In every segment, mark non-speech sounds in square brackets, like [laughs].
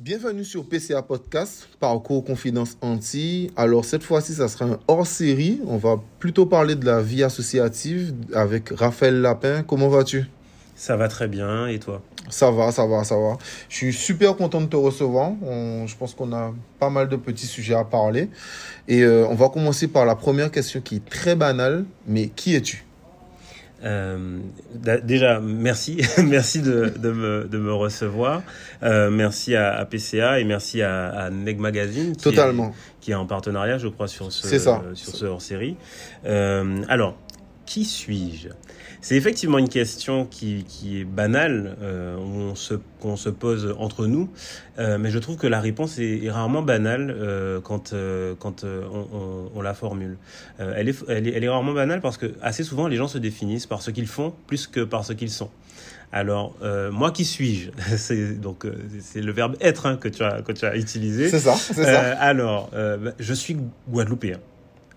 Bienvenue sur PCA Podcast, Parcours Confidence Anti. Alors cette fois-ci, ça sera un hors-série. On va plutôt parler de la vie associative avec Raphaël Lapin. Comment vas-tu? Ça va très bien, et toi? Ça va, ça va, ça va. Je suis super content de te recevoir. On- je pense qu'on a pas mal de petits sujets à parler. Et euh, on va commencer par la première question qui est très banale. Mais qui es-tu? Euh, Déjà, merci, [laughs] merci de, de, me, de me recevoir. Euh, merci à, à PCA et merci à, à Neg Magazine qui Totalement. est, qui est en partenariat, je crois, sur ce, C'est ça. sur ce hors-série. Euh, alors, qui suis-je? C'est effectivement une question qui, qui est banale, euh, on se, qu'on se pose entre nous, euh, mais je trouve que la réponse est, est rarement banale euh, quand, euh, quand on, on- on la formule. Elle, est, elle, est, elle est rarement banale parce que assez souvent les gens se définissent par ce qu'ils font plus que par ce qu'ils sont. Alors, moi qui suis-je [laughs] C'est donc c'est le verbe être hein, que tu as que tu as utilisé. C'est ça, c'est ça. Alors, bah, je suis guadeloupéen.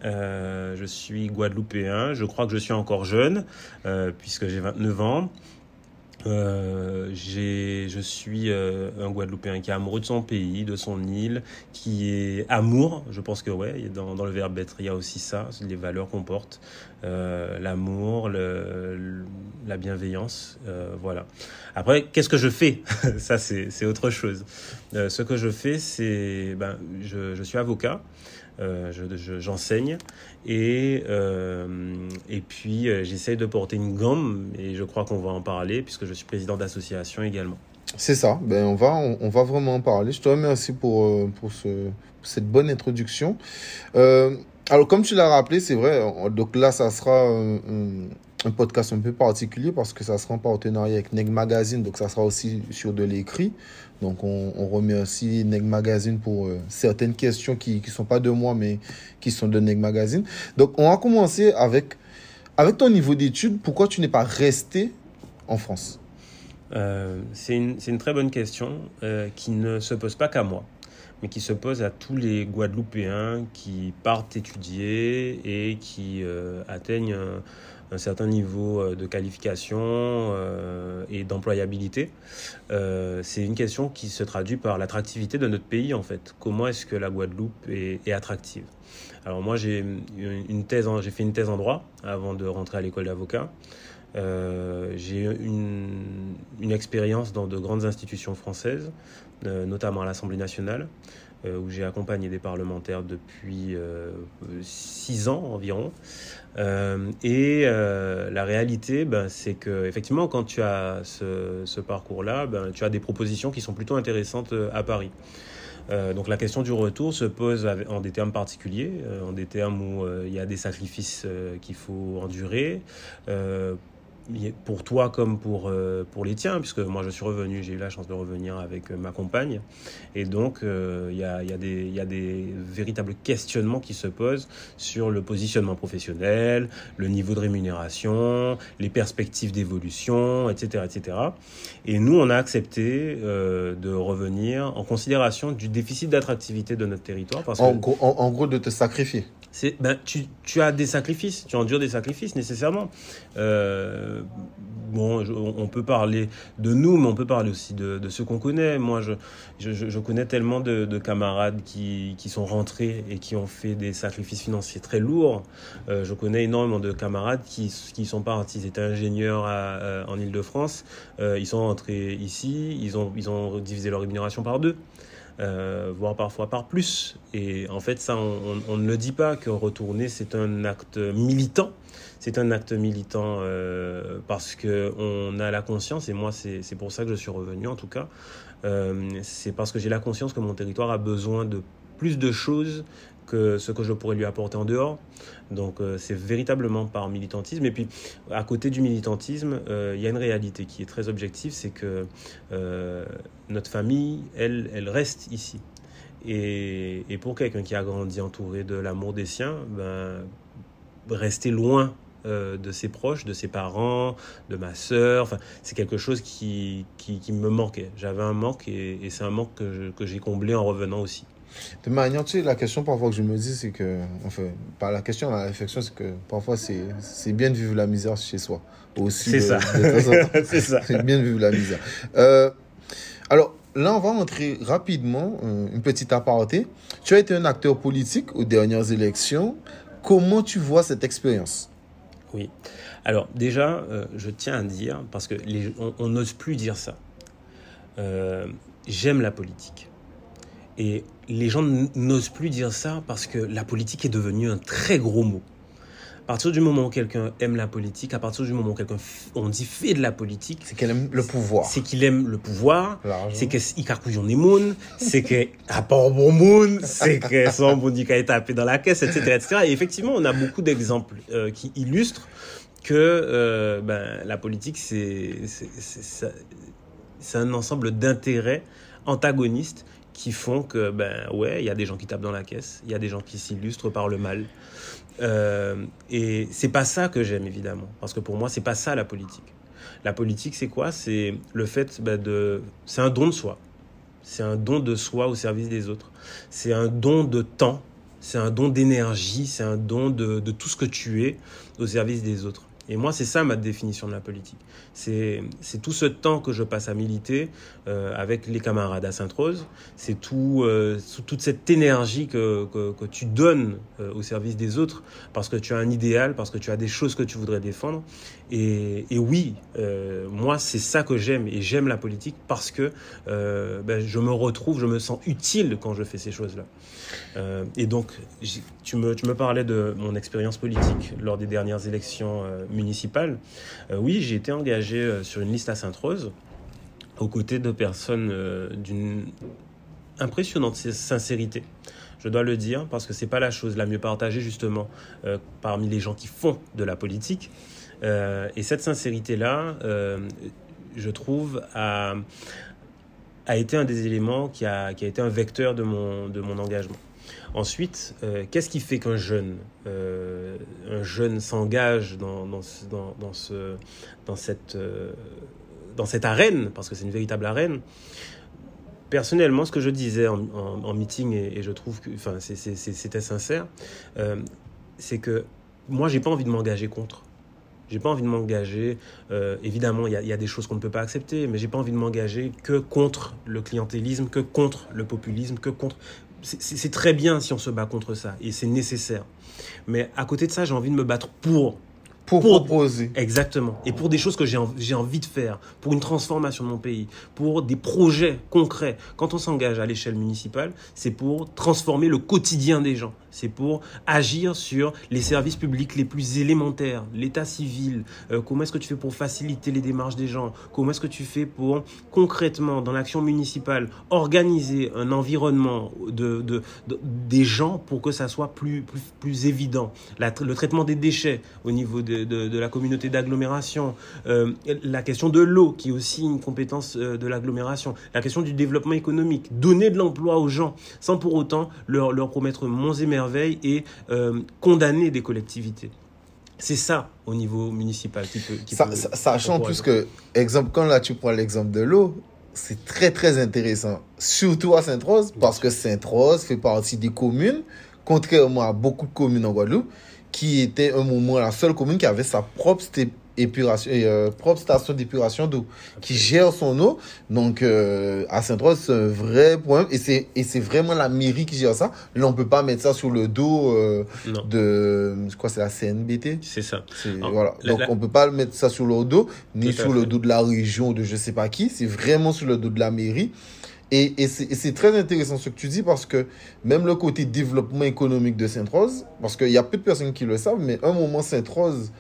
Euh, je suis guadeloupéen. Je crois que je suis encore jeune, euh, puisque j'ai 29 ans. Euh, je suis un Guadeloupéen qui est amoureux de son pays, de son île, qui est amour. Je pense que ouais, dans, dans le verbe être, il y a aussi ça, les valeurs qu'on porte, l'amour, la bienveillance, voilà. Après, qu'est-ce que je fais? [laughs] Ça, c'est, autre chose. Ce que je fais, c'est, ben, je, je suis avocat. Euh, je- je- j'enseigne et, euh, et puis euh, j'essaye de porter une gomme et je crois qu'on va en parler puisque je suis président d'association également. C'est ça. Ben, on, va, on, va vraiment en parler. Je te remercie pour, pour, ce, cette bonne introduction. Alors, comme tu l'as rappelé, c'est vrai. on- Donc là, ça sera un- podcast un peu particulier parce que ça sera en partenariat avec Neg Magazine. Donc, ça sera aussi sur de l'écrit. Donc, on, on remercie Neg Magazine pour euh, certaines questions qui ne sont pas de moi, mais qui sont de Neg Magazine. Donc, on va commencer avec, avec ton niveau d'études. Pourquoi tu n'es pas resté en France? Euh, c'est une, très bonne question euh, qui ne se pose pas qu'à moi, mais qui se pose à tous les Guadeloupéens qui partent étudier et qui atteignent un certain niveau euh, de qualification euh, et d'employabilité. Euh, c'est une question qui se traduit par l'attractivité de notre pays en fait. Comment est-ce que la Guadeloupe est, est attractive? Alors moi j'ai une thèse, j'ai fait une thèse en droit avant de rentrer à l'école d'avocat. Euh, j'ai une, une expérience dans de grandes institutions françaises, euh, notamment à l'Assemblée nationale, où j'ai accompagné des parlementaires depuis euh, six ans environ. Euh, et euh, la réalité, ben, c'est que effectivement, quand tu as ce, parcours-là, ben, tu as des propositions qui sont plutôt intéressantes euh, à Paris. Euh, donc la question du retour se pose en des termes particuliers, euh, en des termes où euh, il y a des sacrifices euh, qu'il faut endurer. Pour toi comme pour, euh, pour les tiens, puisque moi je suis revenu, j'ai eu la chance de revenir avec euh, ma compagne. Et donc euh, il y, a, y, a y a des véritables questionnements qui se posent sur le positionnement professionnel, le niveau de rémunération, les perspectives d'évolution, etc., etc. Et nous, on a accepté euh, de revenir en considération du déficit d'attractivité de notre territoire. Parce en, que gros- en- en gros, de te sacrifier. Ben, tu, tu as des sacrifices, tu endures des sacrifices nécessairement. Euh, bon, on peut parler de nous, mais on peut parler aussi de, de ceux qu'on connaît. Moi, je, je, je- connais tellement de, de camarades qui, qui sont rentrés et qui ont fait des sacrifices financiers très lourds. Euh, je connais énormément de camarades qui, qui sont partis, ils étaient ingénieurs euh, en Ile-de-France, ils sont rentrés ici, ils ont, ils ont divisé leur rémunération par deux euh, voire parfois par plus. Et en fait, ça, on, ne le dit pas que retourner, c'est un acte militant. C'est un acte militant euh, parce que on a la conscience, et moi, c'est c'est pour ça que je suis revenu en tout cas. Euh, c'est parce que j'ai la conscience que mon territoire a besoin de plus de choses que ce que je pourrais lui apporter en dehors. Donc euh, c'est véritablement par militantisme. Et puis à côté du militantisme, euh, il y a une réalité qui est très objective, c'est que euh, notre famille, elle, elle reste ici. Et, pour quelqu'un qui a grandi entouré de l'amour des siens, ben, rester loin de ses proches, de ses parents, de ma sœur, c'est quelque chose qui, me manquait. J'avais un manque et, c'est un manque que j'ai comblé en revenant aussi. De manière, tu sais, la question parfois que je me dis, c'est que, enfin, pas la question, la réflexion, c'est que parfois c'est bien de vivre la misère chez soi. Aussi C'est ça. [laughs] c'est ça. C'est bien de vivre la misère. Euh, alors, là, on va entrer rapidement, euh, une petite aparté. Tu as été un acteur politique aux dernières élections. Comment tu vois cette expérience? Oui. Alors déjà, euh, je tiens à dire, parce que on n'ose plus dire ça. Euh, j'aime la politique. Et les gens n'osent plus dire ça parce que la politique est devenue un très gros mot. À partir du moment où quelqu'un aime la politique, à partir du moment où quelqu'un on dit fait de la politique, c'est qu'il aime le pouvoir. C'est qu'il aime le pouvoir. C'est qu'il carcouille des monde, c'est qu'il [laughs] apporte bon monde, c'est que son est tapé dans la caisse, etc., etc. Et effectivement, on a beaucoup d'exemples euh, qui illustrent que euh, ben, la politique, c'est un ensemble d'intérêts antagonistes qui font que, ben ouais, il y a des gens qui tapent dans la caisse, il y a des gens qui s'illustrent par le mal. Euh, et c'est pas ça que j'aime, évidemment, parce que pour moi, c'est pas ça la politique. La politique, c'est quoi? C'est le fait ben, de. C'est un don de soi. C'est un don de soi au service des autres. C'est un don de temps. C'est un don d'énergie. C'est un don de, de tout ce que tu es au service des autres. Et moi, c'est ça ma définition de la politique. C'est tout ce temps que je passe à militer euh, avec les camarades à Sainte-Rose. C'est tout, euh, toute cette énergie que, que, tu donnes euh, au service des autres parce que tu as un idéal, parce que tu as des choses que tu voudrais défendre. Et, oui, moi, c'est ça que j'aime. Et j'aime la politique parce que ben, je me retrouve, je me sens utile quand je fais ces choses-là. Et donc, tu me, tu me parlais de mon expérience politique lors des dernières élections municipales. oui, j'ai été engagé sur une liste à Sainte-Rose aux côtés de personnes d'une impressionnante sincérité je dois le dire, parce que c'est pas la chose la mieux partagée justement parmi les gens qui font de la politique. Euh, et cette sincérité-là, euh, je trouve, a, a, été un des éléments qui a, qui a été un vecteur de mon, de mon engagement. Ensuite, euh, qu'est-ce qui fait qu'un jeune, un jeune s'engage dans, dans, dans, ce, dans, cette, dans cette arène, parce que c'est une véritable arène? Personnellement, ce que je disais en, en, meeting, et, je trouve que enfin, c'était sincère, c'est que moi, j'ai pas envie de m'engager contre. J'ai pas envie de m'engager. Euh, évidemment, il y, a des choses qu'on ne peut pas accepter, mais j'ai pas envie de m'engager que contre le clientélisme, que contre le populisme, que contre. C'est très bien si on se bat contre ça, et c'est nécessaire. Mais à côté de ça, j'ai envie de me battre pour pour, proposer. Exactement. Et pour des choses que j'ai envie de faire, pour une transformation de mon pays, pour des projets concrets. Quand on s'engage à l'échelle municipale, c'est pour transformer le quotidien des gens. C'est pour agir sur les services publics les plus élémentaires, l'état civil. Euh, comment est-ce que tu fais pour faciliter les démarches des gens? Comment est-ce que tu fais pour concrètement, dans l'action municipale, organiser un environnement de, de, des gens pour que ça soit plus, plus, plus évident? Le traitement des déchets au niveau de de, la communauté d'agglomération, euh, la question de l'eau, qui est aussi une compétence euh, de l'agglomération, la question du développement économique, donner de l'emploi aux gens sans pour autant leur, leur promettre monts et et euh, condamner des collectivités. C'est ça au niveau municipal qui peut. Qui ça, sachant plus que, exemple, quand là tu prends l'exemple de l'eau, c'est très très intéressant, surtout à Sainte-Rose, parce que Sainte-Rose fait partie des communes, contrairement à beaucoup de communes en Guadeloupe, qui était un moment la seule commune qui avait sa propre épuration, euh, propre station d'épuration d'eau, qui gère son eau. Donc, euh, à Saint-Rose, c'est un vrai problème. Et c'est, et c'est vraiment la mairie qui gère ça. Là, on peut pas mettre ça sur le dos euh, de, je crois c'est la CNBT. C'est ça. voilà. Donc, on peut pas mettre ça sur le dos, ni sur le dos de la région, de je sais pas qui. C'est vraiment sur le dos de la mairie. Et, et c'est très intéressant ce que tu dis parce que même le côté développement économique de Sainte-Rose, parce qu'il y a peu de personnes qui le savent, mais un moment Sainte-Rose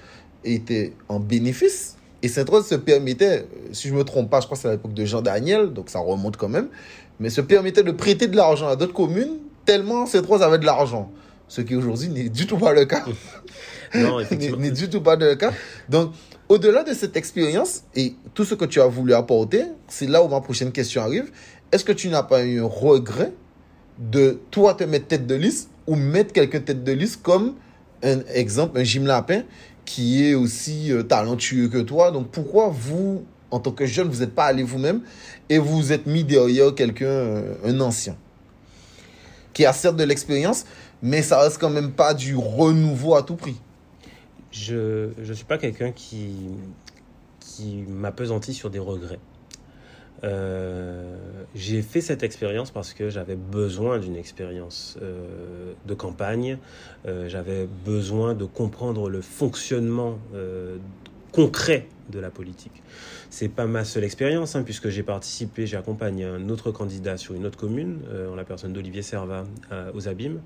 était en bénéfice. Et Sainte-Rose se permettait, si je ne me trompe pas, je crois que c'est à l'époque de Jean Daniel, donc ça remonte quand même, mais se permettait de prêter de l'argent à d'autres communes tellement Sainte-Rose avait de l'argent. Ce qui aujourd'hui n'est du tout pas le cas. [laughs] non, effectivement. [laughs] n'est du tout pas le cas. Donc, au-delà de cette expérience et tout ce que tu as voulu apporter, c'est là où ma prochaine question arrive est-ce que tu n'as pas eu un regret de toi te mettre tête de liste ou mettre quelqu'un tête de liste comme un exemple, un Jim Lapin qui est aussi euh, talentueux que toi. Donc pourquoi vous, en tant que jeune, vous n'êtes pas allé vous-même et vous êtes mis derrière quelqu'un, euh, un ancien, qui a certes de l'expérience, mais ça reste quand même pas du renouveau à tout prix. Je ne suis pas quelqu'un qui, qui m'apesantit sur des regrets. Euh, j'ai fait cette expérience parce que j'avais besoin d'une expérience euh, de campagne. Euh, j'avais besoin de comprendre le fonctionnement concret de la politique. C'est pas ma seule expérience, hein, puisque j'ai participé, j'ai accompagné un autre candidat sur une autre commune, en la personne d'Olivier Servat, aux Abîmes.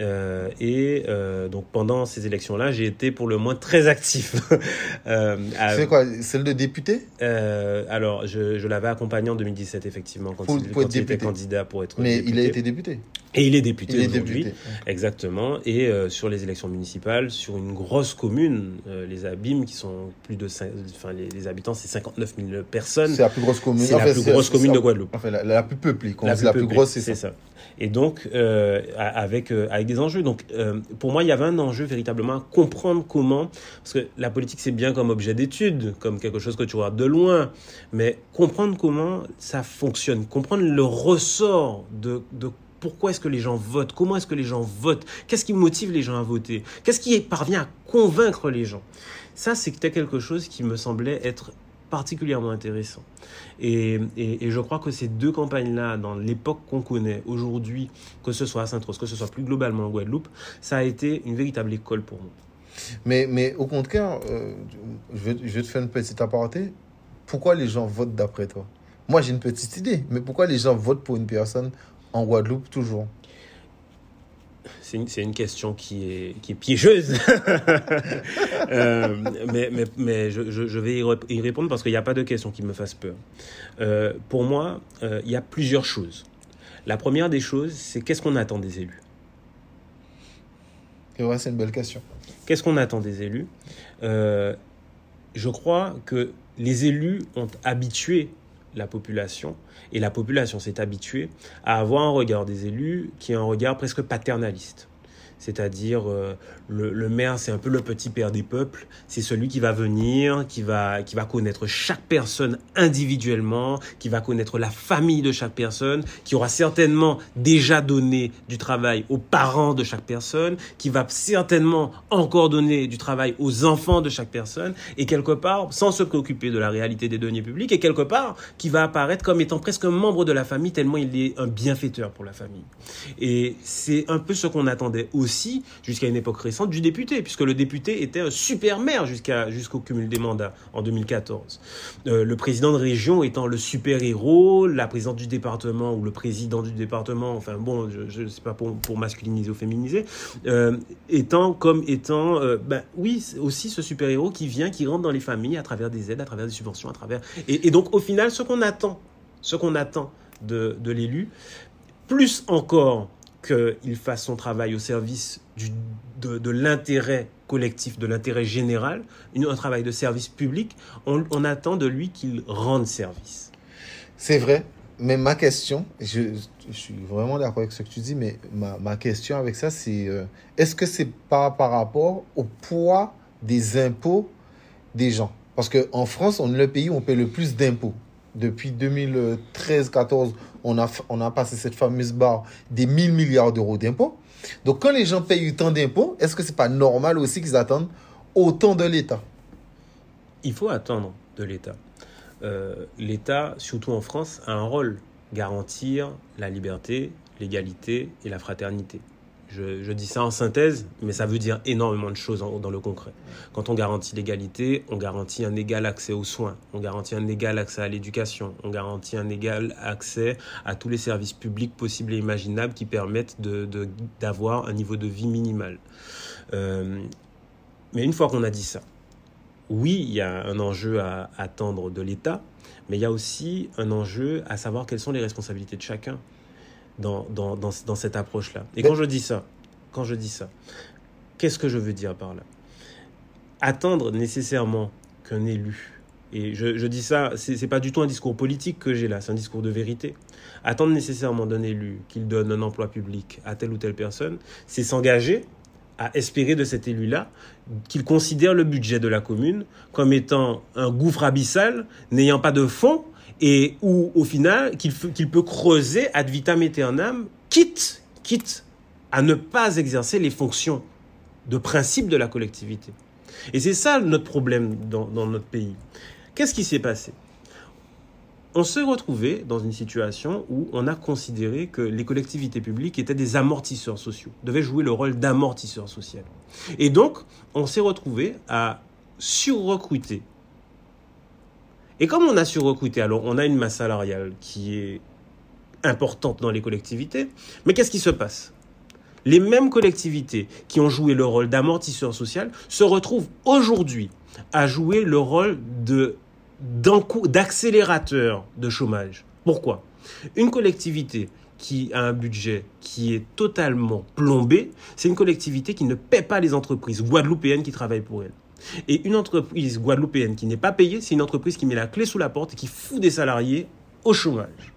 Euh, et euh, donc pendant ces élections-là, j'ai été pour le moins très actif. [laughs] euh, c'est quoi Celle de député? Euh, Alors, je, je l'avais accompagné en 2017, effectivement, quand, il, quand il était candidat pour être Mais il a été député et il est député aujourd'hui, exactement. Et sur les élections municipales, sur une grosse commune, les Abîmes, qui sont plus de, enfin les, habitants, c'est 59 000 personnes. C'est la plus grosse commune. C'est la plus grosse commune de Guadeloupe. Enfin, la, plus peuplée. la, plus, la plus grosse, c'est ça. Et donc, euh, avec, euh, avec des enjeux. Donc, euh, pour moi, il y avait un enjeu véritablement à comprendre comment, parce que la politique, c'est bien comme objet d'étude, comme quelque chose que tu regardes de loin, mais comprendre comment ça fonctionne, comprendre le ressort de, de pourquoi est-ce que les gens votent Comment est-ce que les gens votent Qu'est-ce qui motive les gens à voter Qu'est-ce qui parvient à convaincre les gens Ça, c'était quelque chose qui me semblait être particulièrement intéressant. Et, je crois que ces deux campagnes-là, dans l'époque qu'on connaît aujourd'hui, que ce soit à Saint-Rose, que ce soit plus globalement en Guadeloupe, ça a été une véritable école pour moi. Mais, mais au contraire, euh, je, vais, je vais te faire une petite aparté. Pourquoi les gens votent d'après toi? Moi, j'ai une petite idée, mais pourquoi les gens votent pour une personne en Guadeloupe toujours? C'est une, une, question qui est, qui est piégeuse. [laughs] euh, mais mais, mais je, je, vais y répondre parce qu'il n'y a pas de question qui me fasse peur. Euh, pour moi, euh, il y a plusieurs choses. La première des choses, c'est qu'est-ce qu'on attend des élus? Et ouais, c'est une belle question. Qu'est-ce qu'on attend des élus? Je crois que les élus ont habitué la population, et la population s'est habituée à avoir un regard des élus qui est un regard presque paternaliste c'est-à-dire euh, le, maire, c'est un peu le petit père des peuples, c'est celui qui va venir, qui va, qui va connaître chaque personne individuellement, qui va connaître la famille de chaque personne, qui aura certainement déjà donné du travail aux parents de chaque personne, qui va certainement encore donner du travail aux enfants de chaque personne, et quelque part, sans se préoccuper de la réalité des deniers publics, et quelque part, qui va apparaître comme étant presque un membre de la famille, tellement il est un bienfaiteur pour la famille. Et c'est un peu ce qu'on attendait aussi jusqu'à une époque récente, du député, puisque le député était un super maire jusqu'au cumul des mandats en 2014. Euh, le président de région étant le super-héros, la présidente du département ou le président du département, enfin bon, je ne sais pas pour, masculiniser ou féminiser, euh, étant comme étant, euh, ben oui, aussi ce super-héros qui vient, qui rentre dans les familles à travers des aides, à travers des subventions, à travers... Et, et donc au final, ce qu'on attend, ce qu'on attend de, de l'élu, plus encore qu'il fasse son travail au service de, l'intérêt collectif, de l'intérêt général, un travail de service public, on, attend de lui qu'il rende service. C'est vrai, mais ma question, je, suis vraiment d'accord avec ce que tu dis, mais ma, question avec ça, c'est euh, est-ce que c'est pas par rapport au poids des impôts des gens? Parce qu'en France, on est le pays où on paie le plus d'impôts. Depuis 2013-14, on a, passé cette fameuse barre des 1000 milliards d'euros d'impôts. Donc, quand les gens payent autant d'impôts, est-ce que c'est pas normal aussi qu'ils attendent autant de l'État? Il faut attendre de l'État. Euh, L'État, surtout en France, a un rôle garantir la liberté, l'égalité et la fraternité. Je, dis ça en synthèse, mais ça veut dire énormément de choses dans le concret. Quand on garantit l'égalité, on garantit un égal accès aux soins, on garantit un égal accès à l'éducation, on garantit un égal accès à tous les services publics possibles et imaginables qui permettent d'avoir un niveau de vie minimal. Euh, mais une fois qu'on a dit ça, oui, il y a un enjeu à attendre de l'État, mais il y a aussi un enjeu à savoir quelles sont les responsabilités de chacun dans, dans, dans, dans cette approche-là. Et quand je dis ça, quand je dis ça, qu'est-ce que je veux dire par là? Attendre nécessairement qu'un élu, et je, je dis ça, c'est pas du tout un discours politique que j'ai là, c'est un discours de vérité. Attendre nécessairement d'un élu qu'il donne un emploi public à telle ou telle personne, c'est s'engager à espérer de cet élu-là qu'il considère le budget de la commune comme étant un gouffre abyssal, n'ayant pas de fonds et où au final qu'il peut creuser ad vitam aeternam, quitte, quitte à ne pas exercer les fonctions de principe de la collectivité. Et c'est ça notre problème dans, notre pays. Qu'est-ce qui s'est passé? On s'est retrouvé dans une situation où on a considéré que les collectivités publiques étaient des amortisseurs sociaux, devaient jouer le rôle d'amortisseur social. Et donc, on s'est retrouvé à surrecruter. Et comme on a surrecruté, alors on a une masse salariale qui est importante dans les collectivités, mais qu'est-ce qui se passe? Les mêmes collectivités qui ont joué le rôle d'amortisseur social se retrouvent aujourd'hui à jouer le rôle d'accélérateur de chômage. Pourquoi? Une collectivité qui a un budget qui est totalement plombé, c'est une collectivité qui ne paie pas les entreprises guadeloupéennes qui travaillent pour elle. Et une entreprise guadeloupéenne qui n'est pas payée, c'est une entreprise qui met la clé sous la porte et qui fout des salariés au chômage.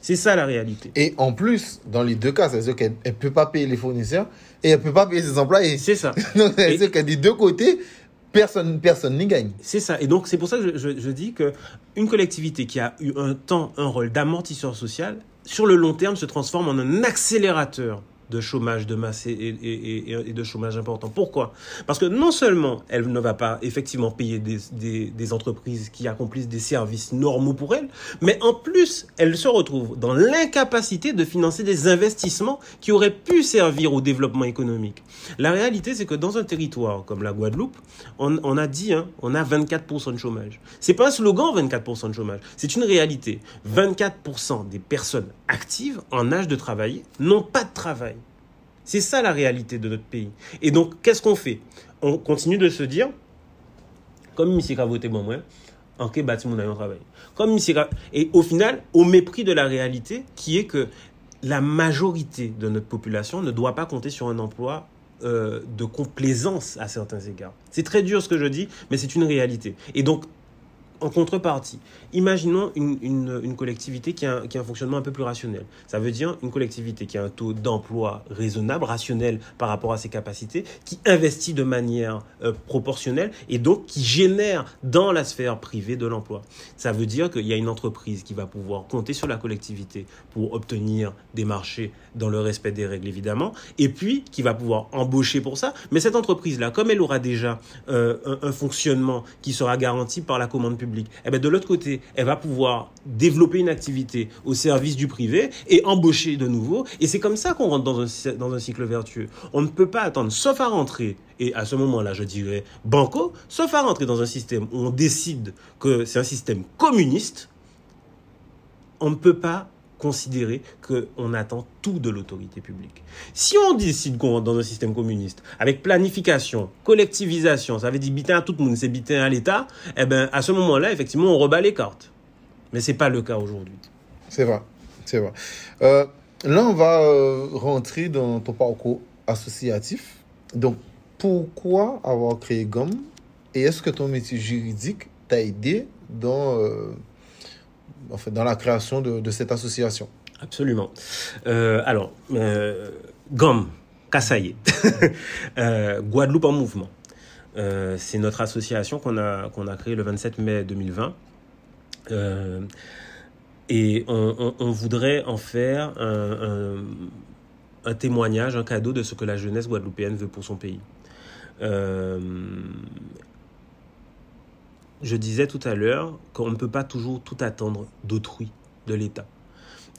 C'est ça la réalité. Et en plus, dans les deux cas, c'est-à-dire qu'elle ne peut pas payer les fournisseurs et elle ne peut pas payer ses employés. C'est ça. [laughs] C'est-à-dire qu'à des deux côtés, personne personne n'y gagne. C'est ça. Et donc, c'est pour ça que je, je, dis qu'une collectivité qui a eu un temps un rôle d'amortisseur social, sur le long terme, se transforme en un accélérateur de chômage de masse et, de chômage important. Pourquoi? Parce que non seulement elle ne va pas effectivement payer des, entreprises qui accomplissent des services normaux pour elle, mais en plus, elle se retrouve dans l'incapacité de financer des investissements qui auraient pu servir au développement économique. La réalité, c'est que dans un territoire comme la Guadeloupe, on, on a dit, hein, on a 24% de chômage. C'est pas un slogan 24% de chômage, c'est une réalité. 24% des personnes actives en âge de travailler n'ont pas de travail. C'est ça la réalité de notre pays. Et donc, qu'est-ce qu'on fait? On continue de se dire, comme M. voté bon moins, en quel bâtiment on travail. Comme Et au final, au mépris de la réalité, qui est que la majorité de notre population ne doit pas compter sur un emploi euh, de complaisance à certains égards. C'est très dur ce que je dis, mais c'est une réalité. Et donc, en contrepartie, imaginons une, une, collectivité qui a, qui a, un fonctionnement un peu plus rationnel. Ça veut dire une collectivité qui a un taux d'emploi raisonnable, rationnel par rapport à ses capacités, qui investit de manière euh, proportionnelle et donc qui génère dans la sphère privée de l'emploi. Ça veut dire qu'il y a une entreprise qui va pouvoir compter sur la collectivité pour obtenir des marchés dans le respect des règles évidemment, et puis qui va pouvoir embaucher pour ça. Mais cette entreprise-là, comme elle aura déjà euh, un fonctionnement qui sera garanti par la commande publique, eh bien de l'autre côté, elle va pouvoir développer une activité au service du privé et embaucher de nouveau. Et c'est comme ça qu'on rentre dans un, dans un cycle vertueux. On ne peut pas attendre, sauf à rentrer, et à ce moment-là, je dirais banco, sauf à rentrer dans un système où on décide que c'est un système communiste, on ne peut pas considérer qu'on attend tout de l'autorité publique. Si on décide qu'on rentre dans un système communiste, avec planification, collectivisation, ça veut dire bitin à tout le monde, c'est bitin à l'État, eh ben, à ce moment-là, effectivement, on rebat les cartes. Mais ce n'est pas le cas aujourd'hui. C'est vrai, c'est vrai. Euh, là, on va euh, rentrer dans ton parcours associatif. Donc, pourquoi avoir créé GOM et est-ce que ton métier juridique t'a aidé dans... Euh, en fait, dans la création de, cette association Absolument. Euh, alors, euh, GOM, [laughs] euh, Guadeloupe en mouvement. Euh, c'est notre association qu'on a, qu'on a créée le 27 mai 2020. Euh, et on, on, voudrait en faire un, témoignage, un cadeau de ce que la jeunesse guadeloupéenne veut pour son pays. Je disais tout à l'heure qu'on ne peut pas toujours tout attendre d'autrui, de l'État.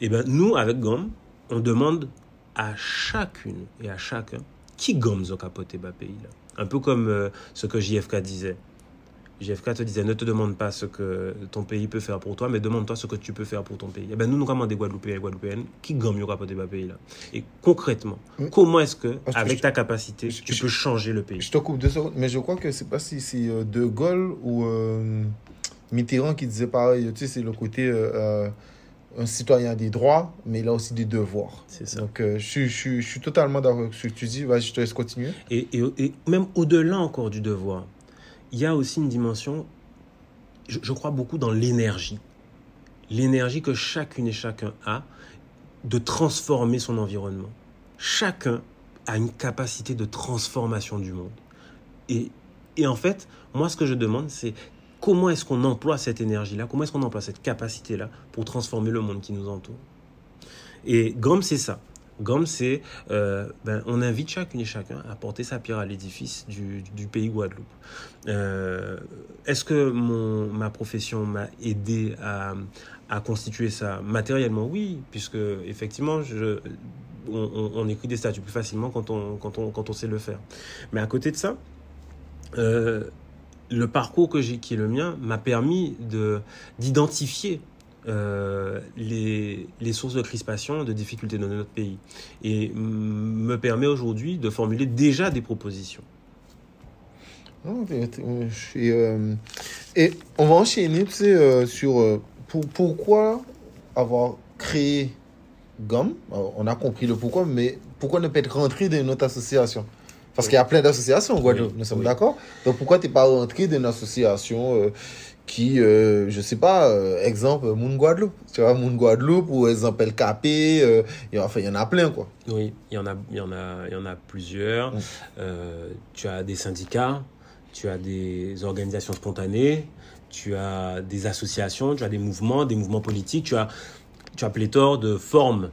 Eh bien, nous, avec GOM, on demande à chacune et à chacun qui GOM zo capote pays là. Un peu comme euh, ce que JFK disait. JFK te disait ne te demande pas ce que ton pays peut faire pour toi, mais demande-toi ce que tu peux faire pour ton pays. Et ben nous, nous commandons des Guadeloupéens et Guadeloupéennes qui gagnent au des pays là. Et concrètement, comment est-ce que, Parce avec que je, ta capacité, je, tu je, peux changer le pays? Je te coupe deux secondes, mais je crois que c'est pas si c'est euh, De Gaulle ou euh, Mitterrand qui disait pareil. Tu sais, c'est le côté euh, un citoyen des droits, mais il a aussi des devoirs. C'est ça. Donc, euh, je, je, je, suis totalement d'accord avec ce que tu dis. Vas-y, je te laisse continuer. Et, et, et même au-delà encore du devoir, il y a aussi une dimension, je, crois beaucoup dans l'énergie. L'énergie que chacune et chacun a de transformer son environnement. Chacun a une capacité de transformation du monde. Et, et en fait, moi, ce que je demande, c'est comment est-ce qu'on emploie cette énergie-là, comment est-ce qu'on emploie cette capacité-là pour transformer le monde qui nous entoure? Et GOM, c'est ça. Gomme, c'est euh, ben, on invite chacune et chacun à porter sa pierre à l'édifice du, pays Guadeloupe. Euh, Est-ce que mon, ma profession m'a aidé à, à, constituer ça matériellement? Oui, puisque effectivement, on, écrit des statuts plus facilement quand on, quand, on, quand on sait le faire. Mais à côté de ça, euh, le parcours que j'ai, qui est le mien, m'a permis de d'identifier euh, les, les, sources de crispation, de difficultés dans notre pays, et me permet aujourd'hui de formuler déjà des propositions. Et, euh, et on va enchaîner tu sais, euh, sur euh, pour, pourquoi avoir créé GOM. On a compris le pourquoi, mais pourquoi ne pas être rentré dans une autre association? Parce qu'il y a plein d'associations en Guadeloupe, nous sommes d'accord. Donc pourquoi tu n'es pas rentré dans une association qui, euh, je sais pas, euh, exemple, Moon Guadeloupe. Tu vois, Moon Guadeloupe ou exemple LKP, euh, enfin, il y en a plein, quoi. Oui, il y en a, y en a, il y en a plusieurs. Mm. Euh, tu as des syndicats, tu as des organisations spontanées, tu as des associations, tu as des mouvements, des mouvements politiques, tu as, tu as pléthore de formes.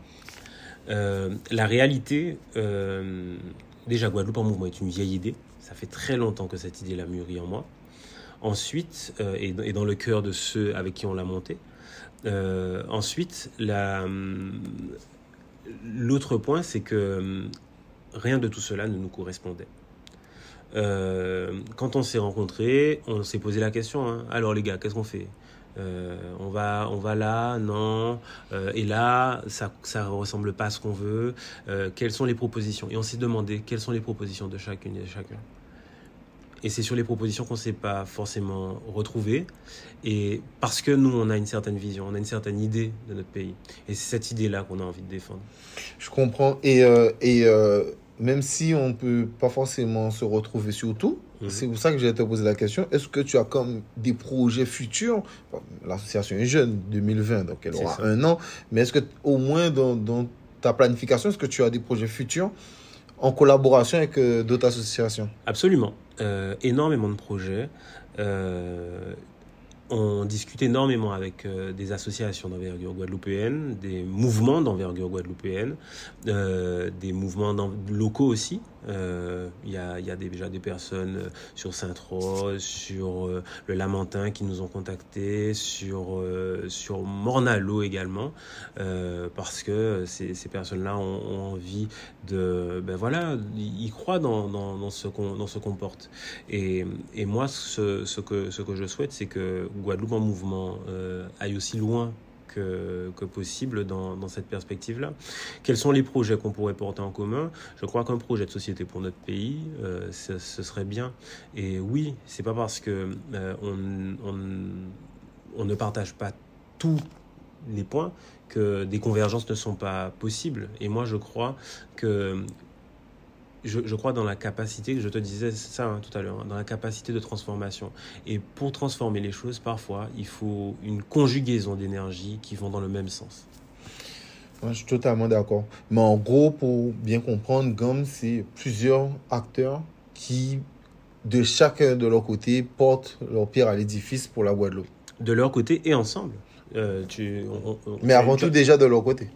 La réalité, déjà, Guadeloupe en mouvement est une vieille idée. Ça fait très longtemps que cette idée l'a mûri en moi. Ensuite, euh, et, et, dans le cœur de ceux avec qui on l'a monté. Euh, ensuite, l'autre point, c'est que hum, rien de tout cela ne nous correspondait. Euh, quand on s'est rencontrés, on s'est posé la question hein, alors les gars, qu'est-ce qu'on fait? Euh, on va on va là? Non. Et là ça ça ressemble pas à ce qu'on veut. Quelles sont les propositions? Et on s'est demandé quelles sont les propositions de chacune et de chacun et c'est sur les propositions qu'on ne s'est pas forcément retrouvé. Et parce que nous, on a une certaine vision, on a une certaine idée de notre pays. Et c'est cette idée-là qu'on a envie de défendre. Je comprends. Et, euh, et euh, même si on ne peut pas forcément se retrouver sur tout, -hmm. c'est pour ça que j'ai te poser la question. Est-ce que tu as comme des projets futurs? Bon, L'association est jeune, 2020, donc elle aura un an. Mais est-ce que au moins dans, dans ta planification, est-ce que tu as des projets futurs en collaboration avec euh, d'autres associations? Absolument. Euh, énormément de projets. On discute énormément avec euh, des associations d'envergure guadeloupéenne, des mouvements d'envergure guadeloupéenne, euh, des mouvements locaux aussi. Euh, il y, a, déjà des personnes sur Sainte-Rose, sur le Lamentin qui nous ont contactés, sur, sur Mornalo également, parce que ces, personnes-là ont, envie de... Ben voilà, ils croient dans, dans, dans ce qu'on dans ce qu'on porte. Et, et moi, ce, ce, que, ce que je souhaite, c'est que Guadeloupe en mouvement euh, aille aussi loin que, possible dans, cette perspective-là. Quels sont les projets qu'on pourrait porter en commun? Je crois qu'un projet de société pour notre pays, euh, ce, serait bien. Et oui, c'est pas parce que euh, on ne partage pas tous les points que des convergences ne sont pas possibles. Et moi, je crois que je, je, crois dans la capacité, je te disais ça hein, tout à l'heure, dans la capacité de transformation. Et pour transformer les choses, parfois, il faut une conjugaison d'énergie qui vont dans le même sens. je suis totalement d'accord. Mais en gros, pour bien comprendre, GOM, c'est plusieurs acteurs qui, de chacun de leur côté, portent leur pierre à l'édifice pour la Guadeloupe. De leur côté et ensemble. Euh, tu, on, on, Mais avant tout, déjà de leur côté.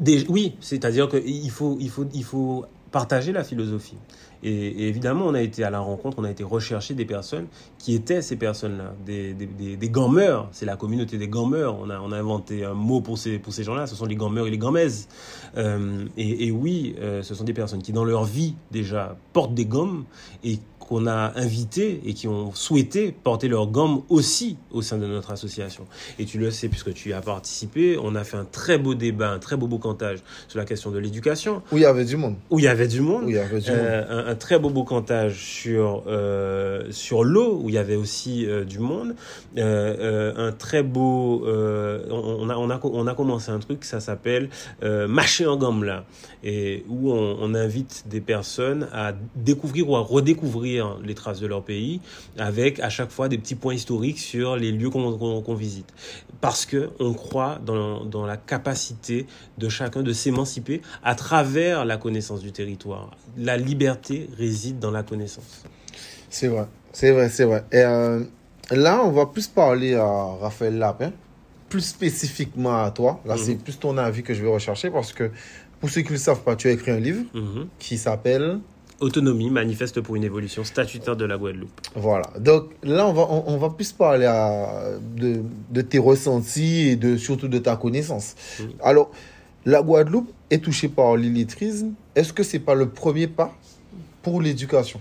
Des, oui, c'est-à-dire qu'il faut, il faut, il faut partager la philosophie. Et, et, évidemment, on a été à la rencontre, on a été rechercher des personnes qui étaient ces personnes-là, des, des, des, des gammeurs. C'est la communauté des gammeurs. On a, on a inventé un mot pour ces, pour ces gens-là. Ce sont les gammeurs et les gammaises. Euh, et, et, oui, euh, ce sont des personnes qui, dans leur vie, déjà, portent des gommes et qu'on a invités et qui ont souhaité porter leur gomme aussi au sein de notre association. Et tu le sais puisque tu y as participé, on a fait un très beau débat, un très beau boucantage sur la question de l'éducation. Où il y avait du monde. Où il y avait du monde. Où il y avait du euh, monde. Un, un, très beau boucantage sur, euh, sur l'eau, où il y avait aussi euh, du monde. Euh, un très beau... On, a, on, a, on a commencé un truc, ça s'appelle Marcher en là, et où on, invite des personnes à découvrir ou à redécouvrir les traces de leur pays, avec à chaque fois des petits points historiques sur les lieux qu'on qu qu visite. Parce que on croit dans, dans la capacité de chacun de s'émanciper à travers la connaissance du territoire. La liberté réside dans la connaissance. C'est vrai, c'est vrai, c'est vrai. Et euh, là, on va plus parler à Raphaël Lapin plus spécifiquement à toi. Là, Mhm. c'est plus ton avis que je vais rechercher parce que pour ceux qui ne le savent pas, tu as écrit un livre Mhm. qui s'appelle. Autonomie, manifeste pour une évolution statutaire de la Guadeloupe. Voilà. Donc là, on va, on, on va plus parler à- de, de tes ressentis et de, surtout de ta connaissance. Mhm. Alors, la Guadeloupe est touchée par l'illettrisme. Est-ce que c'est pas le premier pas pour l'éducation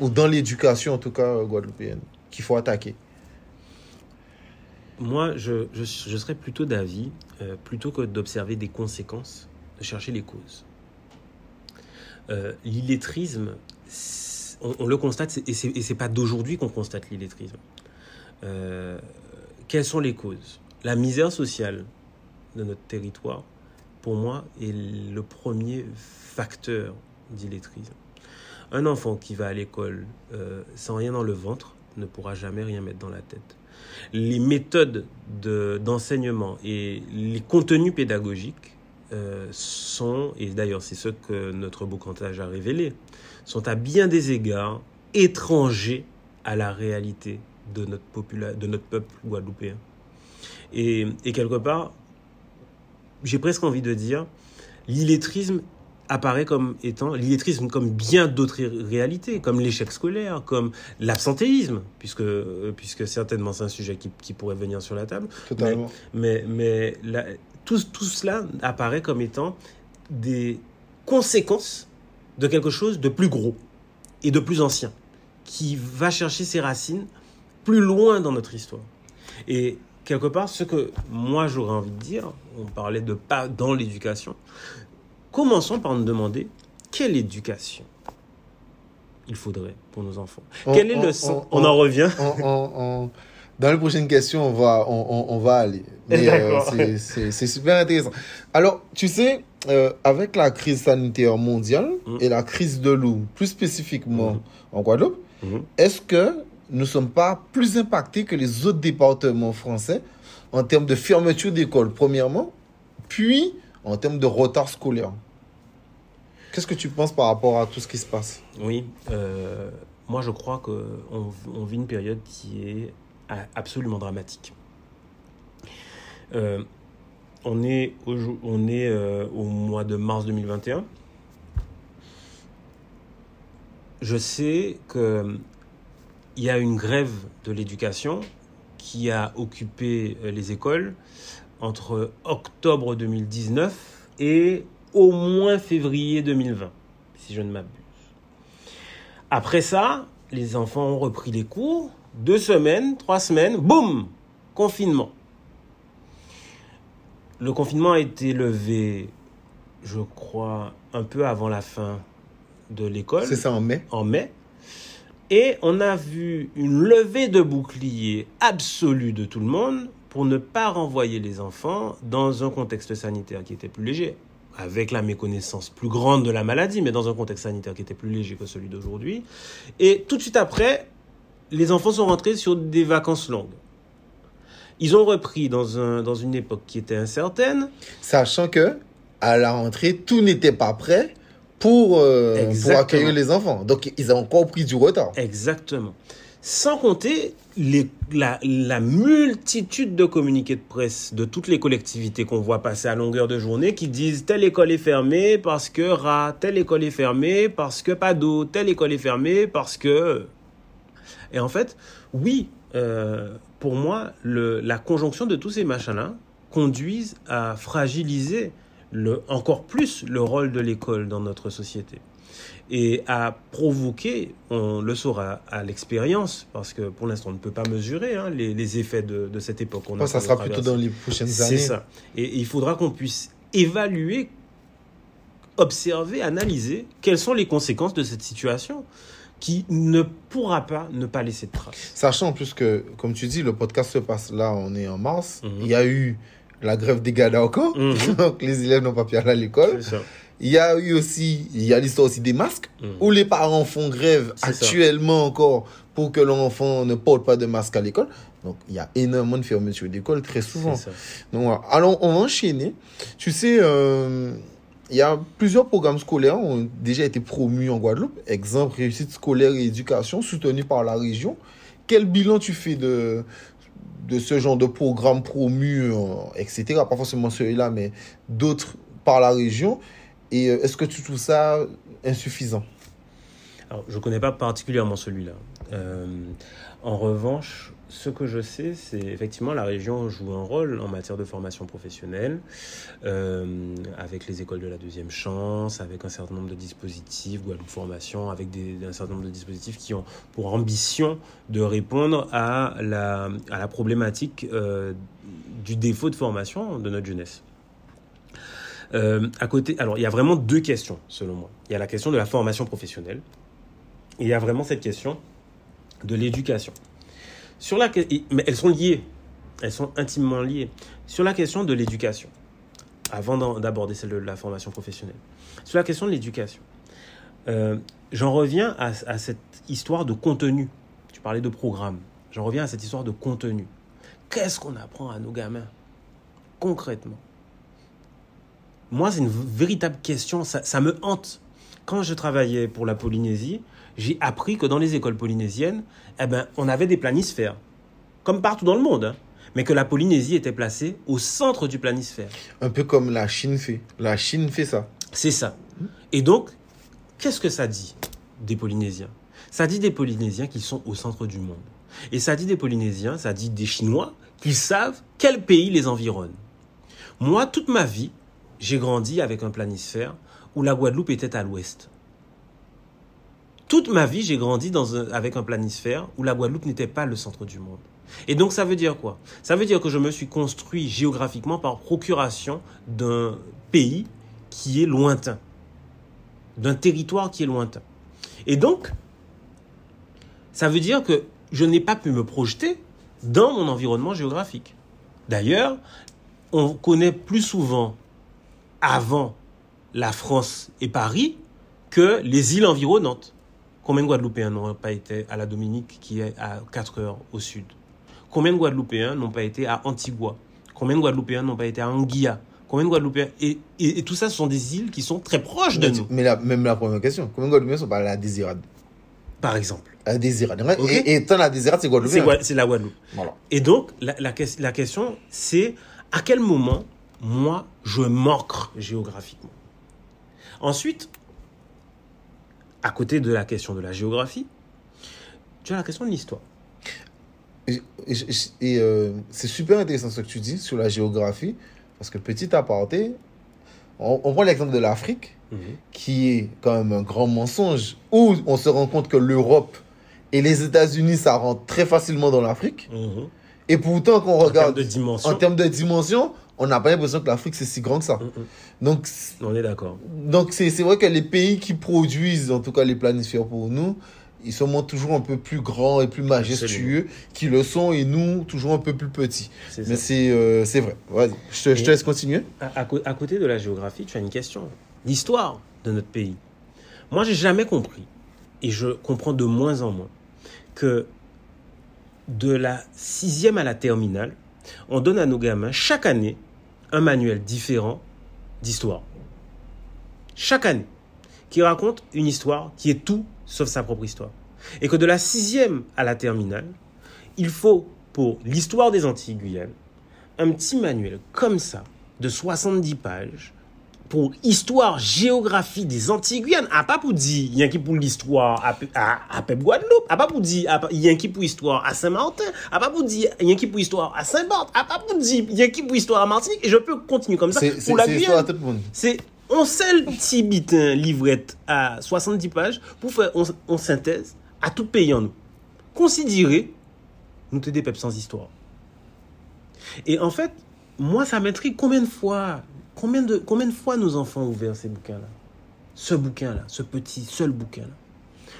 Ou dans l'éducation, en tout cas, euh, guadeloupéenne, qu'il faut attaquer Moi, je, serais plutôt d'avis, euh, plutôt que d'observer des conséquences, de chercher les causes. Euh, l'illettrisme, on, le constate, et c'est et c'est pas d'aujourd'hui qu'on constate l'illettrisme. Quelles sont les causes? La misère sociale de notre territoire, pour moi, est le premier facteur d'illettrisme. Un enfant qui va à l'école euh, sans rien dans le ventre ne pourra jamais rien mettre dans la tête les méthodes de- d'enseignement et les contenus pédagogiques euh, sont, et d'ailleurs c'est ce que notre boucantage a révélé, sont à bien des égards étrangers à la réalité de notre, de notre peuple guadeloupéen. Et, et quelque part, j'ai presque envie de dire, l'illettrisme apparaît comme étant l'illettrisme comme bien d'autres ré- réalités, comme l'échec scolaire, comme l'absentéisme, puisque, euh, puisque certainement c'est un sujet qui, qui pourrait venir sur la table. Totalement. Mais, mais la- tout, tout cela apparaît comme étant des conséquences de quelque chose de plus gros et de plus ancien, qui va chercher ses racines plus loin dans notre histoire. Et quelque part, ce que moi j'aurais envie de dire, on parlait de pas dans l'éducation, commençons par nous demander quelle éducation il faudrait pour nos enfants. On- Quel est on- le sens on- On en revient. Dans les prochaines questions, on va, on, va aller. Mais, euh, c'est- super intéressant. Alors, tu sais, euh, avec la crise sanitaire mondiale Mm. et la crise de l'eau, plus spécifiquement Mhm. en Guadeloupe, Mhm. est-ce que nous ne sommes pas plus impactés que les autres départements français en termes de fermeture d'école, premièrement, puis en termes de retard scolaire Qu'est-ce que tu penses par rapport à tout ce qui se passe? Oui, euh, moi je crois qu'on on vit une période qui est absolument dramatique. Euh, on est, au, euh, au mois de mars 2021. Je sais que il y a une grève de l'éducation qui a occupé les écoles entre octobre 2019 et au moins février 2020, si je ne m'abuse. Après ça, les enfants ont repris les cours. Deux semaines, trois semaines, boum, confinement. Le confinement a été levé, je crois, un peu avant la fin de l'école C'est ça en mai en mai. Et on a vu une levée de bouclier absolue de tout le monde pour ne pas renvoyer les enfants dans un contexte sanitaire qui était plus léger, avec la méconnaissance plus grande de la maladie, mais dans un contexte sanitaire qui était plus léger que celui d'aujourd'hui. Et tout de suite après, les enfants sont rentrés sur des vacances longues. Ils ont repris dans, un, dans une époque qui était incertaine, Sachant que à la rentrée, tout n'était pas prêt pour, euh, pour accueillir les enfants. Donc, ils ont encore pris du retard. Exactement. Sans compter la, multitude de communiqués de presse de toutes les collectivités qu'on voit passer à longueur de journée qui disent telle école est fermée parce que rat, telle école est fermée parce que pas d'eau, telle école est fermée parce que... Et en fait, oui, euh, pour moi, la conjonction de tous ces machins-là conduisent à fragiliser encore plus le rôle de l'école dans notre société et à provoquer, on le saura à l'expérience, parce que pour l'instant on ne peut pas mesurer hein, les, les effets de, de cette époque. en ça sera plutôt dans les prochaines C'est années. ça. Et il faudra qu'on puisse évaluer, observer, analyser quelles sont les conséquences de cette situation qui ne pourra pas ne pas laisser de traces. Sachant en plus que, comme tu dis, le podcast se passe là, on est en mars. Mhm. Il y a eu la grève des encore. Mhm. [laughs] Donc, les élèves n'ont pas pu aller à l'école. Il y a eu aussi, il y a l'histoire aussi des masques, Mhm. où les parents font grève ça. actuellement encore pour que l'enfant ne porte pas de masque à l'école. Donc, il y a énormément de fermetures d'école très souvent. Donc. Alors, on va enchaîner. Tu sais, euh, il y a plusieurs programmes scolaires qui ont déjà été promus en Guadeloupe. Exemple, réussite scolaire et éducation, soutenu par la région. Quel bilan tu fais de, de ce genre de programme promu, euh, etc. Pas forcément celui-là, mais d'autres par la région. Et euh, est-ce que tu trouves ça insuffisant? Alors, je ne connais pas particulièrement celui-là. Euh, en revanche, ce que je sais, c'est effectivement la région joue un rôle en matière de formation professionnelle, euh, avec les écoles de la deuxième chance, avec un certain nombre de dispositifs, Guadeloupe Formation, avec un certain nombre de dispositifs qui ont pour ambition de répondre à la, problématique du défaut de formation de notre jeunesse. Euh, à côté, alors il y a vraiment deux questions selon moi. Il y a la question de la formation professionnelle et il y a vraiment cette question de l'éducation. Sur la, mais elles sont liées, elles sont intimement liées. Sur la question de l'éducation, avant d'aborder celle de la formation professionnelle, sur la question de l'éducation, euh, j'en reviens à, à, cette histoire de contenu. Tu parlais de programme. J'en reviens à cette histoire de contenu. Qu'est-ce qu'on apprend à nos gamins concrètement? Moi, c'est une véritable question. Ça, ça me hante. Quand je travaillais pour la Polynésie, j'ai appris que dans les écoles polynésiennes, eh ben, on avait des planisphères, comme partout dans le monde, hein, mais que la Polynésie était placée au centre du planisphère. Un peu comme la Chine fait. La Chine fait ça. C'est ça. Et donc, qu'est-ce que ça dit des Polynésiens? Ça dit des Polynésiens qui sont au centre du monde. Et ça dit des Polynésiens, ça dit des Chinois qui savent quel pays les environne. Moi, toute ma vie, j'ai grandi avec un planisphère où la Guadeloupe était à l'ouest. Toute ma vie, j'ai grandi avec un planisphère où la Guadeloupe n'était pas le centre du monde. Et donc ça veut dire quoi? Ça veut dire que je me suis construit géographiquement par procuration d'un pays qui est lointain, d'un territoire qui est lointain. Et donc, ça veut dire que je n'ai pas pu me projeter dans mon environnement géographique. D'ailleurs, on connaît plus souvent avant la France et Paris que les îles environnantes. Combien de Guadeloupéens n'ont pas été à la Dominique, qui est à 4 heures au sud? Combien de Guadeloupéens n'ont pas été à Antigua? Combien de Guadeloupéens n'ont pas été à Anguilla? Combien de Guadeloupéens? Et, et, tout ça, ce sont des îles qui sont très proches de mais, nous. Mais la, même la première question, combien de Guadeloupéens sont pas à la Désirade? Par exemple. À la Désirade. Okay. Et, et tant la Désirade, c'est Guadeloupe. C'est la Guadeloupe. Voilà. Et donc, la, la, la question, c'est à quel moment, moi, je manque géographiquement Ensuite, à côté de la question de la géographie, tu as la question de l'histoire. Et, et, et euh, c'est super intéressant ce que tu dis sur la géographie, parce que petit aparté, on, on prend l'exemple de l'Afrique, -hmm. qui est quand même un grand mensonge, où on se rend compte que l'Europe et les États-Unis, ça rentre très facilement dans l'Afrique. -hmm. Et pourtant, quand on regarde en termes de dimension, en termes de dimension on n'a pas l'impression que l'Afrique c'est si grand que ça. Mm -hmm. Donc, on est d'accord. Donc c'est vrai que les pays qui produisent, en tout cas les planisphères pour nous, ils sont toujours un peu plus grands et plus majestueux qui le sont et nous toujours un peu plus petits. Mais c'est euh, vrai. Vas-y, je, te, je te laisse continuer. À, à, à, côté de la géographie, tu as une question. L'histoire de notre pays. Moi, j'ai jamais compris, et je comprends de moins en moins, que de la sixième à la terminale, on donne à nos gamins chaque année un manuel différent d'histoire. Chaque année. Qui raconte une histoire qui est tout sauf sa propre histoire. Et que de la sixième à la terminale, il faut, pour l'histoire des Antilles Guyane, un petit manuel comme ça, de 70 pages, pour histoire, géographie des Antilles Guyane. A pas pour dire, il y a qui pour l'histoire à, à, à Pep Guadeloupe. A pas pour dire, il y a qui pour histoire à Saint-Martin. A pas pour dire, il y a qui pour histoire à Saint-Barth. A pas pour dire, il y a qui pour histoire à Martinique. Et je peux continuer comme ça pour la Guyane. C'est on le petit bitin livrette à 70 pages pour faire une synthèse à tout pays en nous. Considérer, nous te des peps sans histoire. Et en fait, moi, ça m'intrigue combien de fois Combien de, combien de fois nos enfants ont ouvert ces bouquins-là? Ce bouquin-là, ce petit, seul bouquin-là.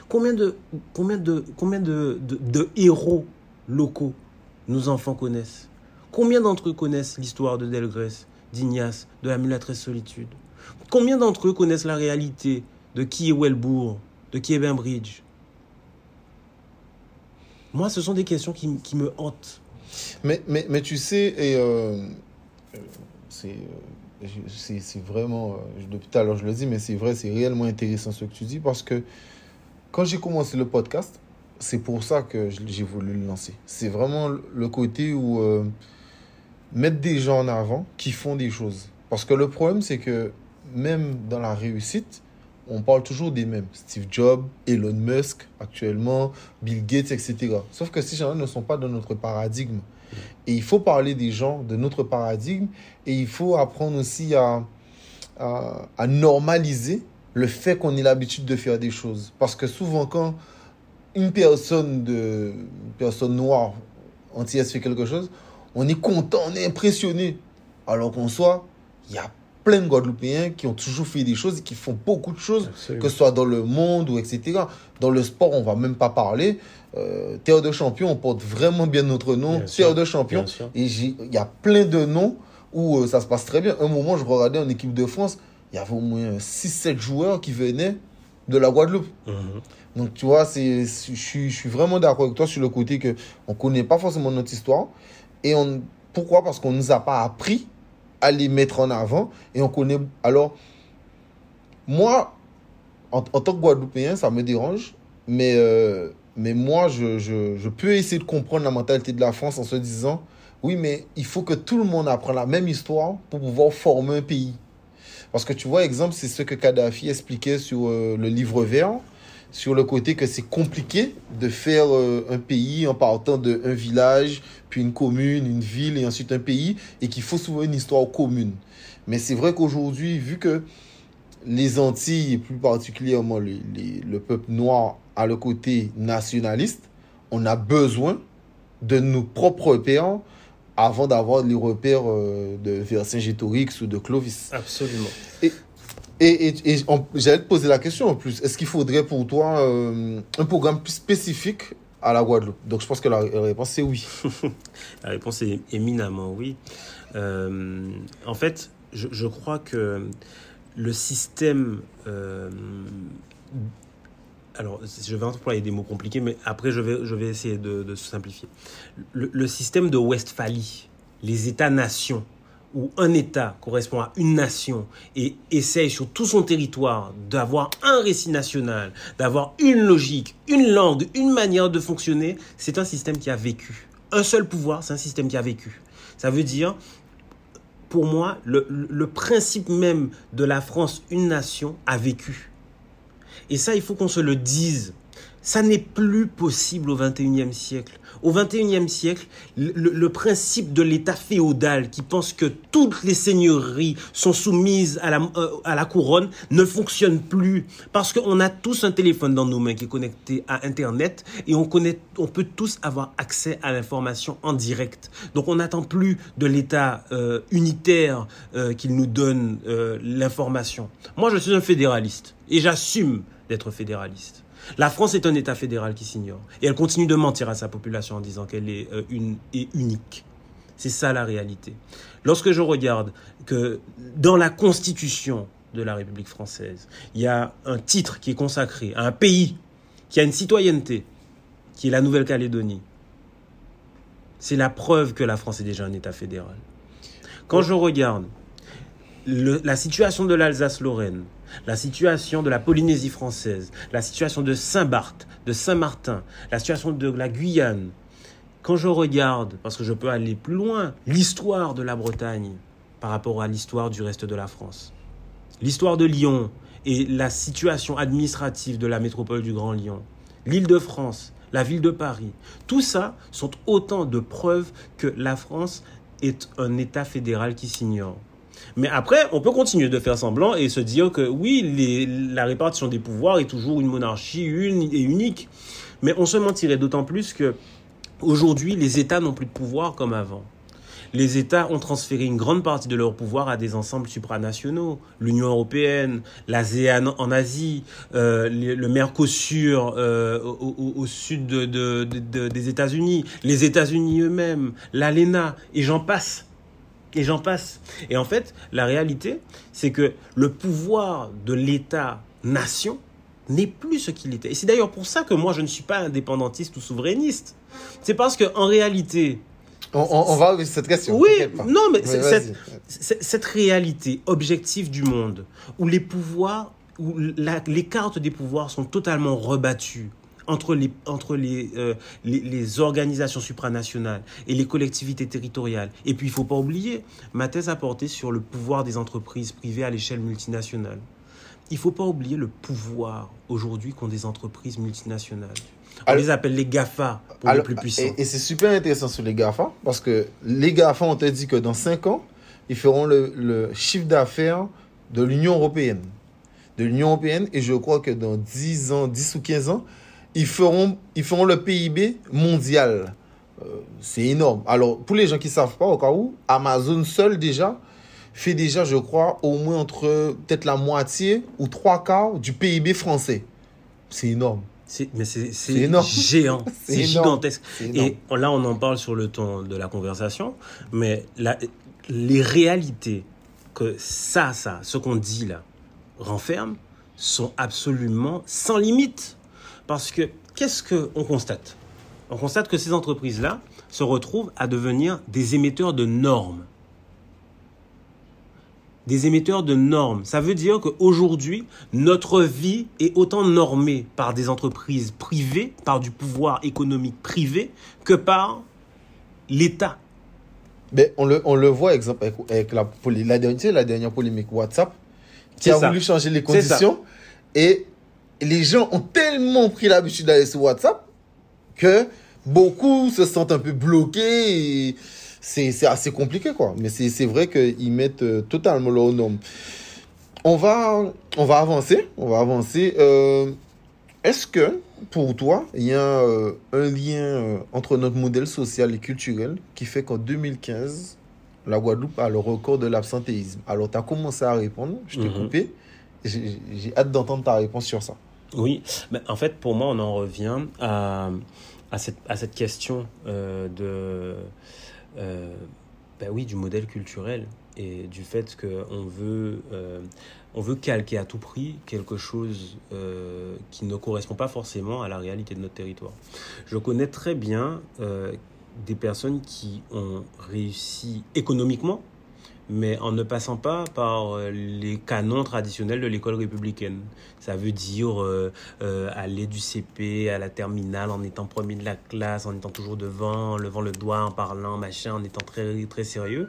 Combien de, combien de, combien de, de, héros locaux nos enfants connaissent? Combien d'entre eux connaissent l'histoire de Delgrès, d'Ignace, de la mulâtresse solitude? Combien d'entre eux connaissent la réalité de qui est Welbourg, de qui est Bainbridge? Moi, ce sont des questions qui, qui me hantent. Mais, mais, mais tu sais, et euh, c'est c'est vraiment, depuis tout à l'heure je le dis, mais c'est vrai, c'est réellement intéressant ce que tu dis parce que quand j'ai commencé le podcast, c'est pour ça que j'ai voulu le lancer. C'est vraiment le côté où euh, mettre des gens en avant qui font des choses. Parce que le problème, c'est que même dans la réussite, on parle toujours des mêmes. Steve Jobs, Elon Musk actuellement, Bill Gates, etc. Sauf que ces gens ne sont pas dans notre paradigme. Et il faut parler des gens de notre paradigme et il faut apprendre aussi à, à, normaliser le fait qu'on ait l'habitude de faire des choses. Parce que souvent, quand une personne, de, une personne noire entière fait quelque chose, on est content, on est impressionné. Alors qu'en soi, il y a plein de Guadeloupéens qui ont toujours fait des choses et qui font beaucoup de choses, Absolument. que ce soit dans le monde ou etc. Dans le sport, on va même pas parler. Euh, Terre de champion, on porte vraiment bien notre nom. Bien Terre sûr, de champion. Et il y a plein de noms où euh, ça se passe très bien. Un moment, je regardais en équipe de France, il y avait au moins 6-7 joueurs qui venaient de la Guadeloupe. Mhm. Donc, tu vois, c'est, je, suis, je suis vraiment d'accord avec toi sur le côté que on connaît pas forcément notre histoire. Et on, pourquoi? Parce qu'on nous a pas appris à les mettre en avant. Et on connaît. Alors, moi, en, tant que Guadeloupéen, ça me dérange. Mais, euh, mais moi, je, je, je peux essayer de comprendre la mentalité de la France en se disant oui, mais il faut que tout le monde apprenne la même histoire pour pouvoir former un pays. Parce que tu vois, exemple, c'est ce que Kadhafi expliquait sur euh, le livre vert, sur le côté que c'est compliqué de faire euh, un pays en partant d'un village, puis une commune, une ville et ensuite un pays, et qu'il faut souvent une histoire commune. Mais c'est vrai qu'aujourd'hui, vu que les Antilles, et plus particulièrement les- les- le peuple noir, a le côté nationaliste, on a besoin de nos propres repères avant d'avoir les repères euh, de Vercingétorix ou de Clovis. Absolument. Et, et, et j'allais te poser la question en plus. Est-ce qu'il faudrait pour toi euh, un programme plus spécifique à la Guadeloupe Donc je pense que la, réponse c'est oui. [laughs] La réponse est éminemment oui. Euh, en fait, je, je crois que le système. euh, alors, je vais employer des mots compliqués, mais après, je vais, je vais essayer de, de simplifier. Le système de Westphalie, les États-nations, où un État correspond à une nation et essaye sur tout son territoire d'avoir un récit national, d'avoir une logique, une langue, une manière de fonctionner, c'est un système qui a vécu. Un seul pouvoir, c'est un système qui a vécu. Ça veut dire, pour moi, le, le principe même de la France, une nation, a vécu. Et ça, il faut qu'on se le dise. Ça n'est plus possible au 21e siècle. Au 21e siècle, le, principe de l'État féodal qui pense que toutes les seigneuries sont soumises à la, euh, à la couronne ne fonctionne plus. Parce qu'on a tous un téléphone dans nos mains qui est connecté à Internet et on, peut tous avoir accès à l'information en direct. Donc on n'attend plus de l'État euh, unitaire euh, qu'il nous donne l'information. Moi, je suis un fédéraliste et j'assume d'être fédéraliste. La France est un État fédéral qui s'ignore. Et elle continue de mentir à sa population en disant qu'elle est euh, unique. C'est ça la réalité. Lorsque je regarde que dans la Constitution de la République française, il y a un titre qui est consacré à un pays qui a une citoyenneté, qui est la Nouvelle-Calédonie, c'est la preuve que la France est déjà un État fédéral. Quand je regarde la situation de l'Alsace-Lorraine, la situation de la Polynésie française, la situation de Saint-Barth, de Saint-Martin, la situation de la Guyane, quand je regarde, parce que je peux aller plus loin, l'histoire de la Bretagne par rapport à l'histoire du reste de la France, l'histoire de Lyon et la situation administrative de la métropole du Grand Lyon, l'île de France, la ville de Paris, tout ça sont autant de preuves que la France est un État fédéral qui s'ignore. Mais après, on peut continuer de faire semblant et se dire que oui, la répartition des pouvoirs est toujours une monarchie une et unique. Mais on se mentirait d'autant plus que aujourd'hui, les États n'ont plus de pouvoir comme avant. Les États ont transféré une grande partie de leur pouvoir à des ensembles supranationaux. L'Union européenne, l'ASEAN en Asie, euh, le Mercosur euh, au, sud de- de- de- des États-Unis, les États-Unis eux-mêmes, l'ALENA, et j'en passe. Et j'en passe. Et en fait, la réalité, c'est que le pouvoir de l'État-nation n'est plus ce qu'il était. Et c'est d'ailleurs pour ça que moi, je ne suis pas indépendantiste ou souverainiste. C'est parce qu'en réalité, On, on- on va avec cette question. oui, non, mais cette, réalité objective du monde, où les pouvoirs, où cartes des pouvoirs sont totalement rebattues entre les, entre les, euh, les, les organisations supranationales et les collectivités territoriales. Et puis, il ne faut pas oublier, ma thèse a porté sur le pouvoir des entreprises privées à l'échelle multinationale. Il ne faut pas oublier le pouvoir aujourd'hui qu'ont des entreprises multinationales. On Alors- les appelle les GAFA pour Alors, les plus puissants. Et, et c'est super intéressant sur les GAFA parce que les GAFA, on te dit que dans 5 ans, ils feront le, le chiffre d'affaires de l'Union européenne. De l'Union européenne, et je crois que dans 10 ans, 10 ou 15 ans, ils feront, ils feront le PIB mondial. Euh, c'est énorme. Alors, pour les gens qui ne savent pas, au cas où, Amazon seul déjà fait déjà, je crois, au moins entre peut-être la moitié ou trois quarts du PIB français. C'est énorme. C'est- mais c'est géant, [laughs] C'est gigantesque. Et là, on en parle sur le ton de la conversation, mais la- les réalités que ça, ça, ce qu'on dit là, renferme, sont absolument sans limite. Parce que qu'est-ce qu'on constate? On constate que ces entreprises-là se retrouvent à devenir des émetteurs de normes. Des émetteurs de normes. Ça veut dire qu'aujourd'hui, notre vie est autant normée par des entreprises privées, par du pouvoir économique privé, que par l'État. Mais on le, on le voit, exemple, avec, avec la, dernière, la dernière polémique WhatsApp, qui a ça. voulu changer les conditions. Et les gens ont tellement pris l'habitude d'aller sur WhatsApp que beaucoup se sentent un peu bloqués. et C'est assez compliqué, quoi. Mais c'est c'est vrai qu'ils mettent euh, totalement leurs normes. On va, on va avancer. On va avancer. Euh, Est-ce que, pour toi, il y a euh, un lien euh, entre notre modèle social et culturel qui fait qu'en 2015, la Guadeloupe a le record de l'absentéisme? Alors, tu as commencé à répondre, je t'ai Mhm. coupé. J'ai j'ai hâte d'entendre ta réponse sur ça. Oui, mais en fait, pour moi, on en revient à, à, cette, à cette question euh, de, euh, ben oui, du modèle culturel et du fait qu'on veut, euh, on veut calquer à tout prix quelque chose qui ne correspond pas forcément à la réalité de notre territoire. Je connais très bien des personnes qui ont réussi économiquement, mais en ne passant pas par euh, les canons traditionnels de l'école républicaine. Ça veut dire euh, euh, aller du CP à la terminale en étant premier de la classe, en étant toujours devant, en levant le doigt, en parlant, machin, en étant très, très sérieux.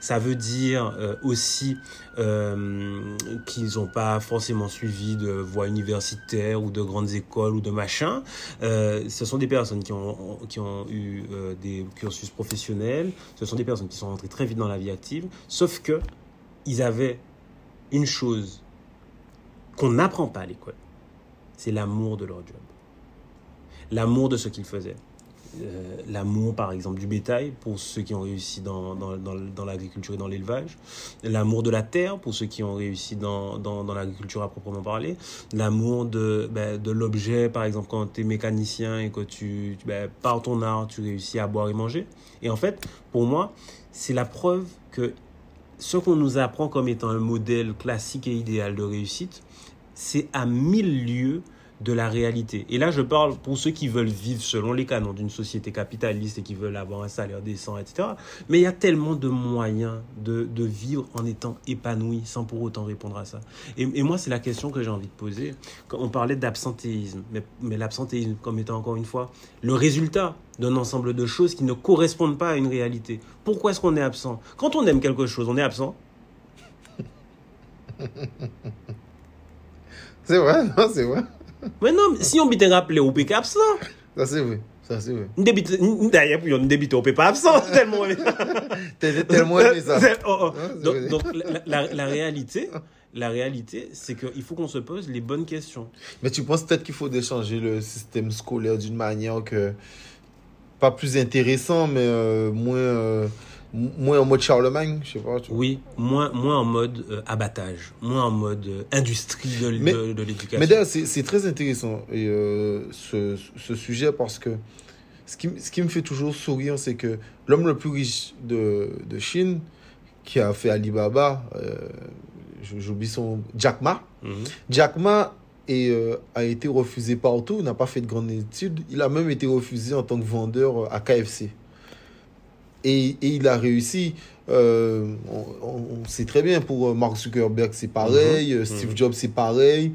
Ça veut dire aussi qu'ils n'ont pas forcément suivi de voie universitaire ou de grandes écoles ou de machin. Ce sont des personnes qui ont, qui ont eu des cursus professionnels, ce sont des personnes qui sont rentrées très vite dans la vie active, sauf que ils avaient une chose qu'on n'apprend pas à l'école, c'est l'amour de leur job. L'amour de ce qu'ils faisaient. Euh, l'amour, par exemple, du bétail pour ceux qui ont réussi dans, dans, dans, l'agriculture et dans l'élevage. L'amour de la terre pour ceux qui ont réussi dans, l'agriculture à proprement parler. L'amour de, ben, de l'objet, par exemple, quand tu es mécanicien et que tu, tu- ben, par ton art, tu réussis à boire et manger. Et en fait, pour moi, c'est la preuve que ce qu'on nous apprend comme étant un modèle classique et idéal de réussite, c'est à mille lieues de la réalité. Et là, je parle pour ceux qui veulent vivre selon les canons d'une société capitaliste et qui veulent avoir un salaire décent, etc. Mais il y a tellement de moyens de, de vivre en étant épanoui sans pour autant répondre à ça. Et, et moi, c'est la question que j'ai envie de poser. Quand on parlait d'absentéisme, mais, mais l'absentéisme comme étant encore une fois le résultat d'un ensemble de choses qui ne correspondent pas à une réalité. Pourquoi est-ce qu'on est absent? Quand on aime quelque chose, on est absent. [laughs] C'est vrai, non, c'est vrai. Mais non, mais si on peut rappeler, on peut absent. Ça, c'est vrai. Ça, c'est vrai. On débite, d'ailleurs, puis on débite, [laughs] on peut pas absent tellement. T'as tellement aimé ça. C'est- oh, oh. Ouais, c'est Donc, la, réalité, la réalité, c'est qu'il faut qu'on se pose les bonnes questions. Mais tu penses peut-être qu'il faut changer le système scolaire d'une manière que. Pas plus intéressant, mais euh, moins, euh, moins en mode Charlemagne, je sais pas. Tu vois. Oui, moins, moins en mode euh, abattage, moins en mode euh, industrie de, Mais- de, de l'éducation. Mais d'ailleurs, c'est très intéressant et, euh, ce, ce sujet parce que ce qui, ce qui me fait toujours sourire, c'est que l'homme le plus riche de, de Chine, qui a fait Alibaba, euh, j'oublie son. Jack Ma. Mhm. Jack Ma euh, a été refusé partout, n'a pas fait de grandes études. Il a même été refusé en tant que vendeur à KFC. Et, et il a réussi. Euh, on, on, sait très bien pour euh, Mark Zuckerberg, c'est pareil. Mhm. euh, Steve Mhm. Jobs, c'est pareil.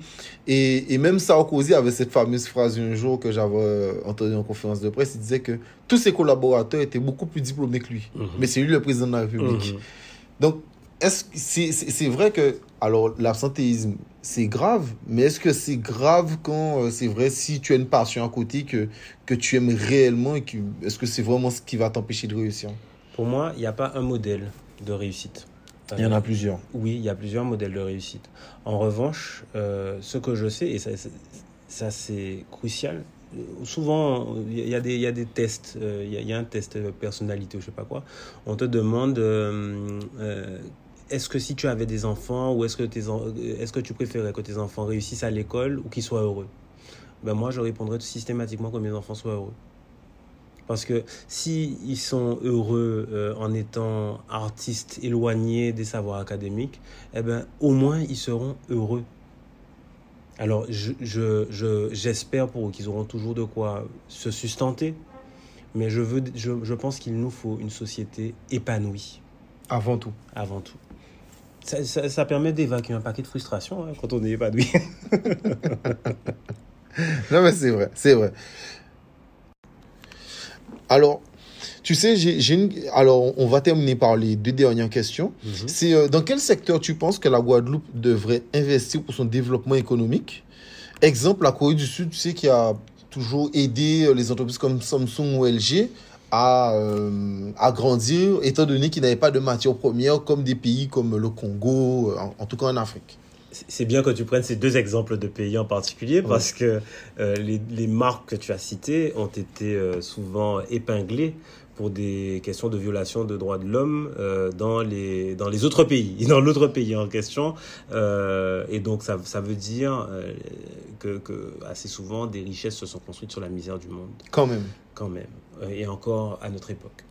Et, et même Sarkozy avait cette fameuse phrase un jour que j'avais entendue en conférence de presse. Il disait que tous ses collaborateurs étaient beaucoup plus diplômés que lui. Mhm. Mais c'est lui le président de la République. Donc, est-ce c'est- c'est vrai que, alors, l'absentéisme, c'est grave, mais est-ce que c'est grave quand euh, c'est vrai, si tu as une passion à côté que, que tu aimes réellement, et que, est-ce que c'est vraiment ce qui va t'empêcher de réussir? Pour moi, il n'y a pas un modèle de réussite. Il y en Euh, a plusieurs. Oui, il y a plusieurs modèles de réussite. En revanche, euh, ce que je sais, et ça, ça, c'est crucial, euh, souvent il y, a des- il y a des tests, euh, il y, a- il y a un test de personnalité ou je sais pas quoi, on te demande euh, euh, est-ce que si tu avais des enfants ou est-ce que, tes en- que tu préférais que tes enfants réussissent à l'école ou qu'ils soient heureux? Ben Moi, je répondrais systématiquement que mes enfants soient heureux. Parce que si ils sont heureux euh, en étant artistes éloignés des savoirs académiques, eh ben, au moins ils seront heureux. Alors, je, je, je- j'espère pour eux qu'ils auront toujours de quoi se sustenter, mais je, veux, je, je pense qu'il nous faut une société épanouie Avant tout. avant tout. Ça, ça, ça permet d'évacuer un paquet de frustration hein, quand on est épanoui. [laughs] Non, mais c'est vrai, c'est vrai. Alors, tu sais, j'ai une... Alors, on va terminer par les deux dernières questions. Mhm. C'est euh, dans quel secteur tu penses que la Guadeloupe devrait investir pour son développement économique? Exemple, la Corée du Sud, tu sais, qui a toujours aidé euh, les entreprises comme Samsung ou LG à, euh, à grandir, étant donné qu'ils n'avaient pas de matières premières comme des pays comme le Congo, euh, en, en tout cas en Afrique. C'est bien que tu prennes ces deux exemples de pays en particulier parce que euh, les, les marques que tu as citées ont été euh, souvent épinglées pour des questions de violation de droits de l'homme euh, dans, les, dans les autres pays, [laughs] dans l'autre pays en question. Euh, et donc ça, ça veut dire euh, que, que assez souvent des richesses se sont construites sur la misère du monde Quand même. quand même, euh, et encore à notre époque.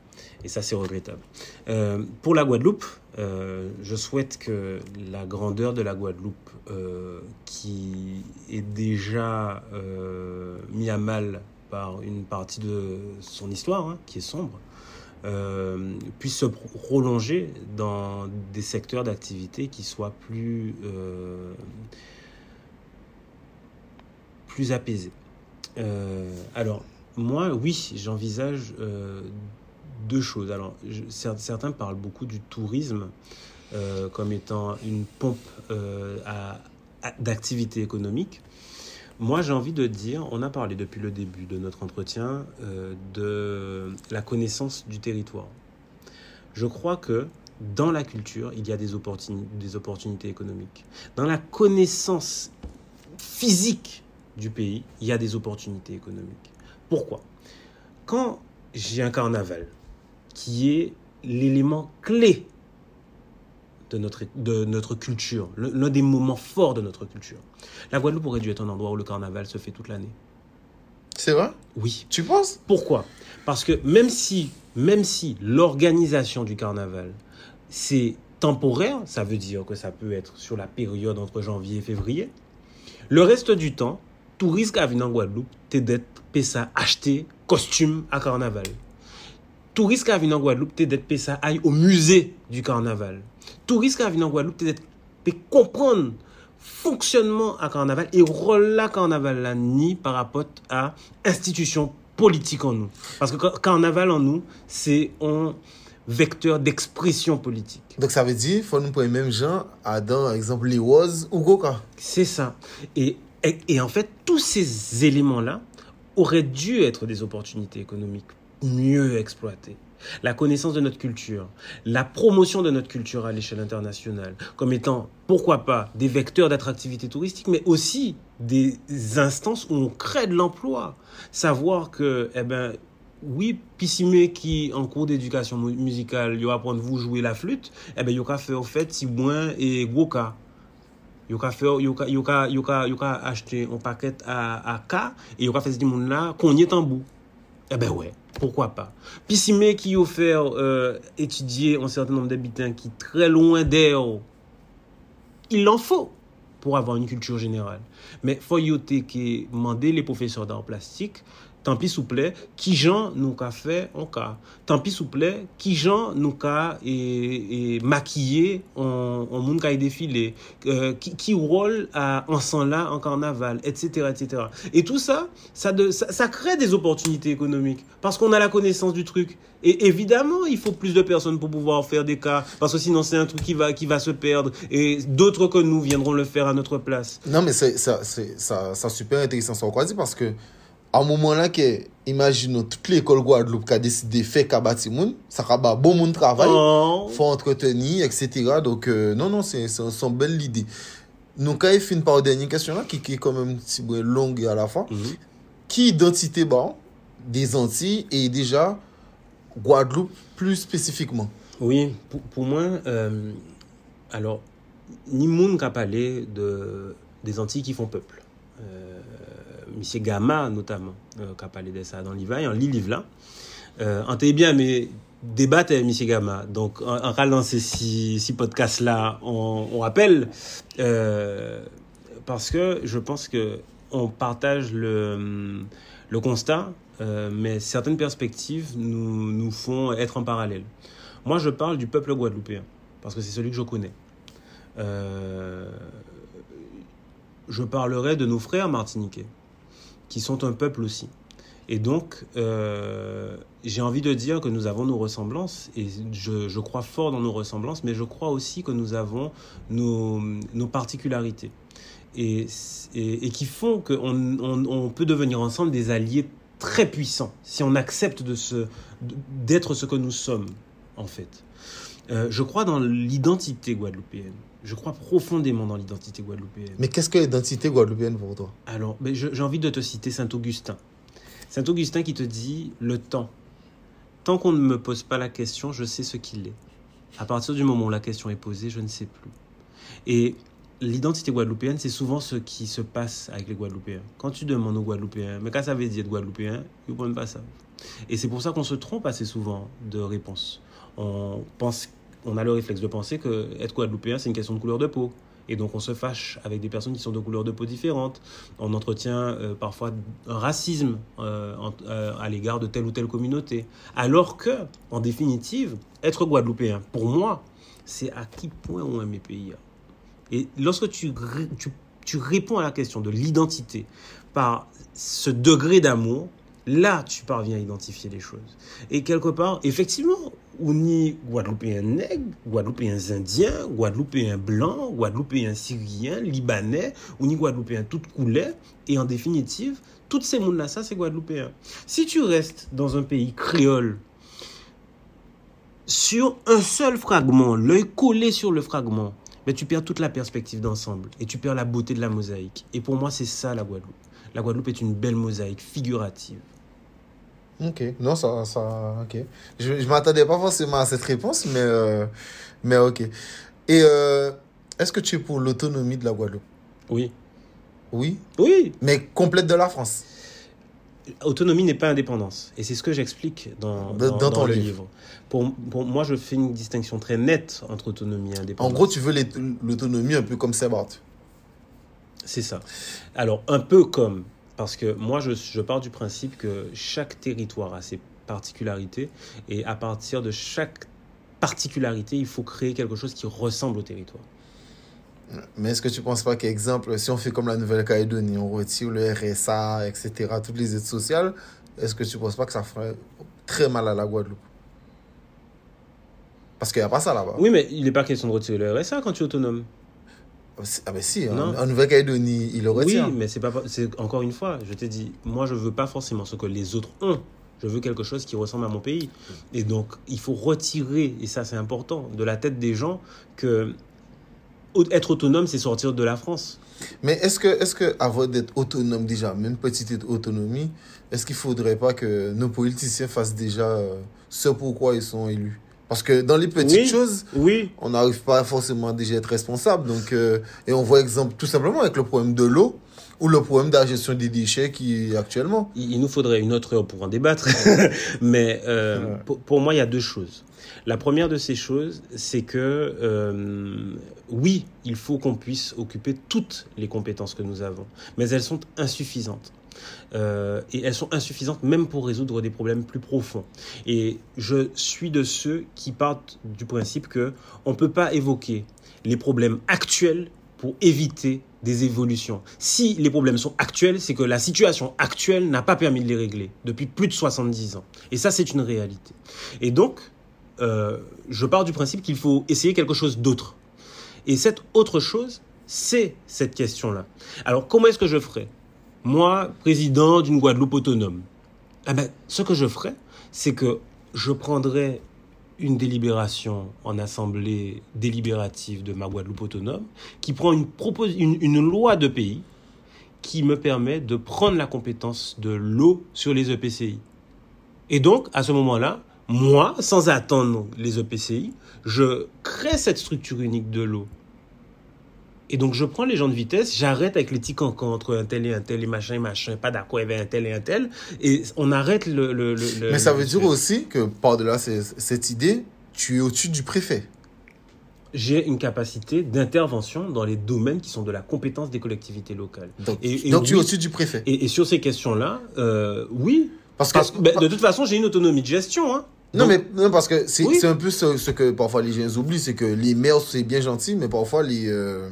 Et ça, c'est regrettable. Euh, pour la Guadeloupe, euh, je souhaite que la grandeur de la Guadeloupe, euh, qui est déjà euh, mis à mal par une partie de son histoire, hein, qui est sombre, euh, puisse se prolonger dans des secteurs d'activité qui soient plus, euh, plus apaisés. Euh, alors, moi, oui, j'envisage euh, deux choses. Alors, certains parlent beaucoup du tourisme euh, comme étant une pompe euh, d'activité économique. Moi, j'ai envie de dire, on a parlé depuis le début de notre entretien de la connaissance du territoire. Je crois que dans la culture, il y a des, des opportunités économiques. Dans la connaissance physique du pays, il y a des opportunités économiques. Pourquoi? Quand j'ai un carnaval qui est l'élément clé de notre, de notre culture, l'un des moments forts de notre culture, la Guadeloupe aurait dû être un endroit où le carnaval se fait toute l'année. C'est vrai? Oui. Tu penses? Pourquoi? Parce que même si, même si l'organisation du carnaval, c'est temporaire, ça veut dire que ça peut être sur la période entre janvier et février, le reste du temps, tout risque à venir en Guadeloupe, t'es d'être ça acheter costume à carnaval. Tout risque à venir en Guadeloupe, t'es d'être ça aille au musée du carnaval. Tout risque à venir en Guadeloupe, t'es d'être comprendre fonctionnement à carnaval et rôle là carnaval là ni par rapport à institution politique en nous. Parce que car- carnaval en nous, c'est un vecteur d'expression politique. Donc ça veut dire, faut nous prendre les mêmes gens, Adam, exemple, les ou Goka. C'est ça. Et, et, et en fait, tous ces éléments-là auraient dû être des opportunités économiques mieux exploitées. La connaissance de notre culture, la promotion de notre culture à l'échelle internationale, comme étant, pourquoi pas, des vecteurs d'attractivité touristique, mais aussi des instances où on crée de l'emploi. Savoir que, eh ben, oui, Pissimé qui, en cours d'éducation mu- musicale, il va apprendre vous jouer la flûte, eh ben, il va faire au fait si moins et goka. Yo ka, ka, ka achete an paket a, a ka, e yo ka fese di moun la konye tambou. Ebe eh wè, poukwa pa. Pi si me ki yo fèr euh, etudye an certain nombre d'abitant ki trè loin dè yo, il l'an fò pou avan yon kultur jeneral. Men fò yo te ke mande le profeseur d'art plastik, Tant pis, s'il vous plaît, qui Jean nous a fait en cas. Tant pis, s'il vous plaît, qui Jean nous a et, et maquillé en, en monde qui a défilé. Euh, qui, qui rôle à, en sang là en carnaval, etc., etc. Et tout ça, ça, crée des opportunités économiques parce qu'on a la connaissance du truc. Et évidemment, il faut plus de personnes pour pouvoir faire des cas, parce que sinon c'est un truc qui va, qui va se perdre, et d'autres que nous viendront le faire à notre place. Non, mais c'est ça, ça, ça super intéressant ça quoi dire parce que à un moment là que imaginons toute l'école Guadeloupe qui a décidé de faire kabati moun, ça ba bon monde travail, Oh. faut entretenir, etc. Donc euh, non non c'est une belle idée. Nous quand il finit par la dernière question là qui, qui est quand même peu longue à la fois. Mhm. Qui identité bon des Antilles et déjà Guadeloupe plus spécifiquement? Oui, pour, pour moi, euh, alors, ni moun qu'a parlé de, des Antilles qui font peuple. Euh, Monsieur Gama, notamment, euh, qu'a parlé de ça dans l'Ivaille, en lit livre là. Euh, en bien, mais débattre avec Monsieur Gama. Donc, en, en ces six, podcasts-là, on, rappelle, parce que je pense que on partage le, le constat, mais certaines perspectives nous, nous font être en parallèle. Moi, je parle du peuple guadeloupéen, parce que c'est celui que je connais. Je parlerai de nos frères martiniquais, qui sont un peuple aussi. Et donc, euh, j'ai envie de dire que nous avons nos ressemblances, et je, crois fort dans nos ressemblances, mais je crois aussi que nous avons nos, particularités. Et, qui font qu'on on, peut devenir ensemble des alliés très puissants, si on accepte d'être ce que nous sommes, en fait. Euh, je crois dans l'identité guadeloupéenne. Je crois profondément dans l'identité guadeloupéenne. Mais qu'est-ce que l'identité guadeloupéenne pour toi? Alors, j'ai envie de te citer Saint-Augustin. Saint-Augustin qui te dit le temps. Tant qu'on ne me pose pas la question, je sais ce qu'il est. À partir du moment où la question est posée, je ne sais plus. Et l'identité guadeloupéenne, c'est souvent ce qui se passe avec les Guadeloupéens. Quand tu demandes aux Guadeloupéens, mais qu'est-ce que ça veut dire de Guadeloupéen Ils ne comprennent pas ça. Et c'est pour ça qu'on se trompe assez souvent de réponse. On pense, on a le réflexe de penser que être Guadeloupéen, c'est une question de couleur de peau. Et donc on se fâche avec des personnes qui sont de couleurs de peau différentes. On entretient euh, parfois un racisme euh, euh, à l'égard de telle ou telle communauté. Alors que, en définitive, être Guadeloupéen, pour moi, c'est à qui point on aime mes pays. Et lorsque tu, tu, tu réponds à la question de l'identité par ce degré d'amour, là, tu parviens à identifier les choses. Et quelque part, effectivement, on y Guadeloupéen nègre, Guadeloupéen indien, Guadeloupéen blanc, Guadeloupéen syrien, libanais, on y Guadeloupéen toute couleur. Et en définitive, toutes ces mondes-là, ça, c'est Guadeloupéen. Si tu restes dans un pays créole, sur un seul fragment, l'œil collé sur le fragment, mais tu perds toute la perspective d'ensemble et tu perds la beauté de la mosaïque. Et pour moi, c'est ça la Guadeloupe. La Guadeloupe est une belle mosaïque figurative. Ok, non, ça, ça, ok. Je, je m'attendais pas forcément à cette réponse, mais, euh, mais ok. Et euh, est-ce que tu es pour l'autonomie de la Guadeloupe? Oui. Oui, Oui, mais complète de la France? autonomie n'est pas indépendance. Et c'est ce que j'explique dans, dans, dans dans ton le livre. livre. Pour, pour moi, je fais une distinction très nette entre autonomie et En indépendance. gros, tu veux l'autonomie un peu comme Sebart. C'est ça. Alors, un peu comme, parce que moi, je, je pars du principe que chaque territoire a ses particularités, et à partir de chaque particularité, il faut créer quelque chose qui ressemble au territoire. Mais est-ce que tu penses pas qu'exemple, si on fait comme la Nouvelle-Calédonie, on retire le RSA, etc., toutes les aides sociales, est-ce que tu penses pas que ça ferait très mal à la Guadeloupe? Parce qu'il n'y a pas ça là-bas. Oui, mais il n'est pas question de retirer le RSA quand tu es autonome. Ah ben si, Non. en, en Nouvelle-Calédonie, il le retire. Oui, mais c'est pas, c'est encore une fois, je t'ai dit, moi je veux pas forcément ce que les autres ont. Je veux quelque chose qui ressemble à mon pays. Et donc, il faut retirer, et ça c'est important, de la tête des gens que être autonome, c'est sortir de la France. Mais est-ce que, est-ce que avant d'être autonome déjà, même petite autonomie, est-ce qu'il faudrait pas que nos politiciens fassent déjà euh, ce pourquoi ils sont élus? Parce que dans les petites Oui. choses, Oui, on n'arrive pas forcément déjà à être responsable. Donc, euh, et on voit exemple tout simplement avec le problème de l'eau ou le problème de la gestion des déchets qui est actuellement. il, il nous faudrait une autre heure pour en débattre. [laughs] mais euh, Ouais. pour, pour moi, il y a deux choses. La première de ces choses, c'est que euh, oui, il faut qu'on puisse occuper toutes les compétences que nous avons, mais elles sont insuffisantes. Euh, et elles sont insuffisantes même pour résoudre des problèmes plus profonds. Et je suis de ceux qui partent du principe que on peut pas évoquer les problèmes actuels pour éviter des évolutions. Si les problèmes sont actuels, c'est que la situation actuelle n'a pas permis de les régler depuis plus de 70 ans. Et ça, c'est une réalité. Et donc, euh, je pars du principe qu'il faut essayer quelque chose d'autre. Et cette autre chose, c'est cette question-là. Alors, comment est-ce que je ferai Moi, président d'une Guadeloupe autonome, eh ben, ce que je ferai, c'est que je prendrai une délibération en assemblée délibérative de ma Guadeloupe autonome qui prend une, une, une loi de pays qui me permet de prendre la compétence de l'eau sur les EPCI. Et donc, à ce moment-là, moi, sans attendre les EPCI, je crée cette structure unique de l'eau. Et donc, je prends les gens de vitesse, j'arrête avec les petits cancans entre un tel et un tel et machin et machin, pas d'accord avec un tel et un tel, et on arrête le. le, le Mais ça veut dire aussi que, par-delà cette idée, tu es au-dessus du préfet. J'ai une capacité d'intervention dans les domaines qui sont de la compétence des collectivités locales. Donc, et, donc tu es au-dessus du préfet. Et, sur ces questions-là, euh, oui. Parce que, ben, de toute façon, j'ai une autonomie de gestion. Hein. Non, mais non, parce que c'est un peu ce, que parfois les gens oublient, c'est que les maires, c'est bien gentil, mais parfois les... Euh,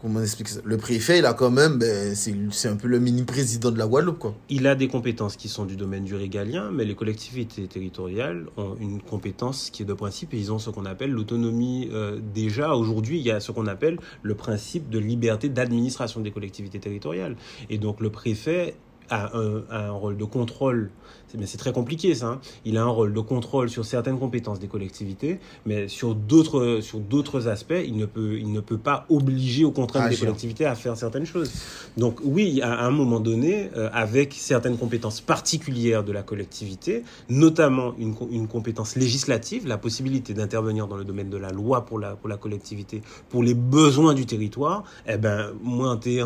comment expliquer ça? Le préfet, il a quand même, ben, c'est un peu le mini-président de la Guadeloupe, quoi. Il a des compétences qui sont du domaine du régalien, mais les collectivités territoriales ont une compétence qui est de principe et ils ont ce qu'on appelle l'autonomie. Euh, déjà, aujourd'hui, il y a ce qu'on appelle le principe de liberté d'administration des collectivités territoriales. Et donc, le préfet a un, a un rôle de contrôle mais c'est très compliqué ça. Hein. Il a un rôle de contrôle sur certaines compétences des collectivités, mais sur d'autres sur d'autres aspects, il ne peut il ne peut pas obliger aux contraintes des collectivités à faire certaines choses. Donc oui, à un moment donné, euh, avec certaines compétences particulières de la collectivité, notamment une, une compétence législative, la possibilité d'intervenir dans le domaine de la loi pour la pour la collectivité, pour les besoins du territoire, eh ben moi t'es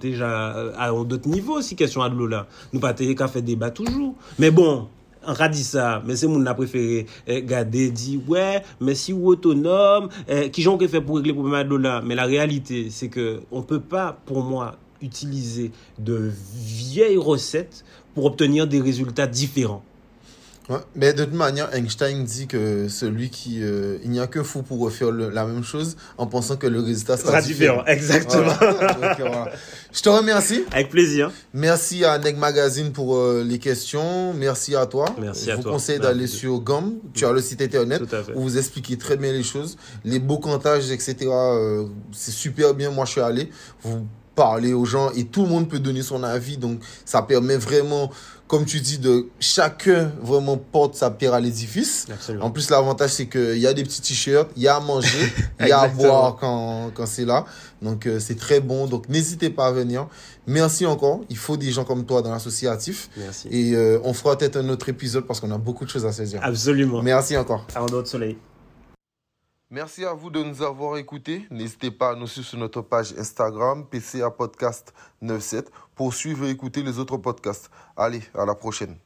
déjà à d'autres niveaux si question à de l'eau là. Nous pas qu'à faire débat toujours. Mais bon, on a dit ça, mais c'est mon préféré eh, garder, dit ouais, mais si ou autonome, eh, qui j'en fait pour régler le problème de là? Mais la réalité, c'est que on peut pas, pour moi, utiliser de vieilles recettes pour obtenir des résultats différents mais de toute manière, Einstein dit que celui qui. Euh, il n'y a qu'un fou pour refaire la même chose en pensant que le résultat sera, différent. Exactement. Euh, Je te remercie. Avec plaisir. Merci à Neg Magazine pour euh, les questions. Merci à toi. Merci à toi. Je vous conseille d'aller sur GOM. Tu as le site internet où vous expliquez très bien les choses. Les beaux comptages, etc. c'est super bien. Moi, je suis allé. Vous parlez aux gens et tout le monde peut donner son avis. Donc, ça permet vraiment comme tu dis, de chacun vraiment porte sa pierre à l'édifice. En plus, l'avantage, c'est qu'il y a des petits t-shirts, il y a à manger, [laughs] il y a à boire quand, quand c'est là. Donc, euh, c'est très bon. Donc, n'hésitez pas à venir. Merci encore. Il faut des gens comme toi dans l'associatif. Merci. Et euh, on fera peut-être un autre épisode parce qu'on a beaucoup de choses à se dire. Absolument. Merci encore. À un autre soleil. Merci à vous de nous avoir écoutés. N'hésitez pas à nous suivre sur notre page Instagram, PCA Podcast 97, pour suivre et écouter les autres podcasts. Allez, à la prochaine.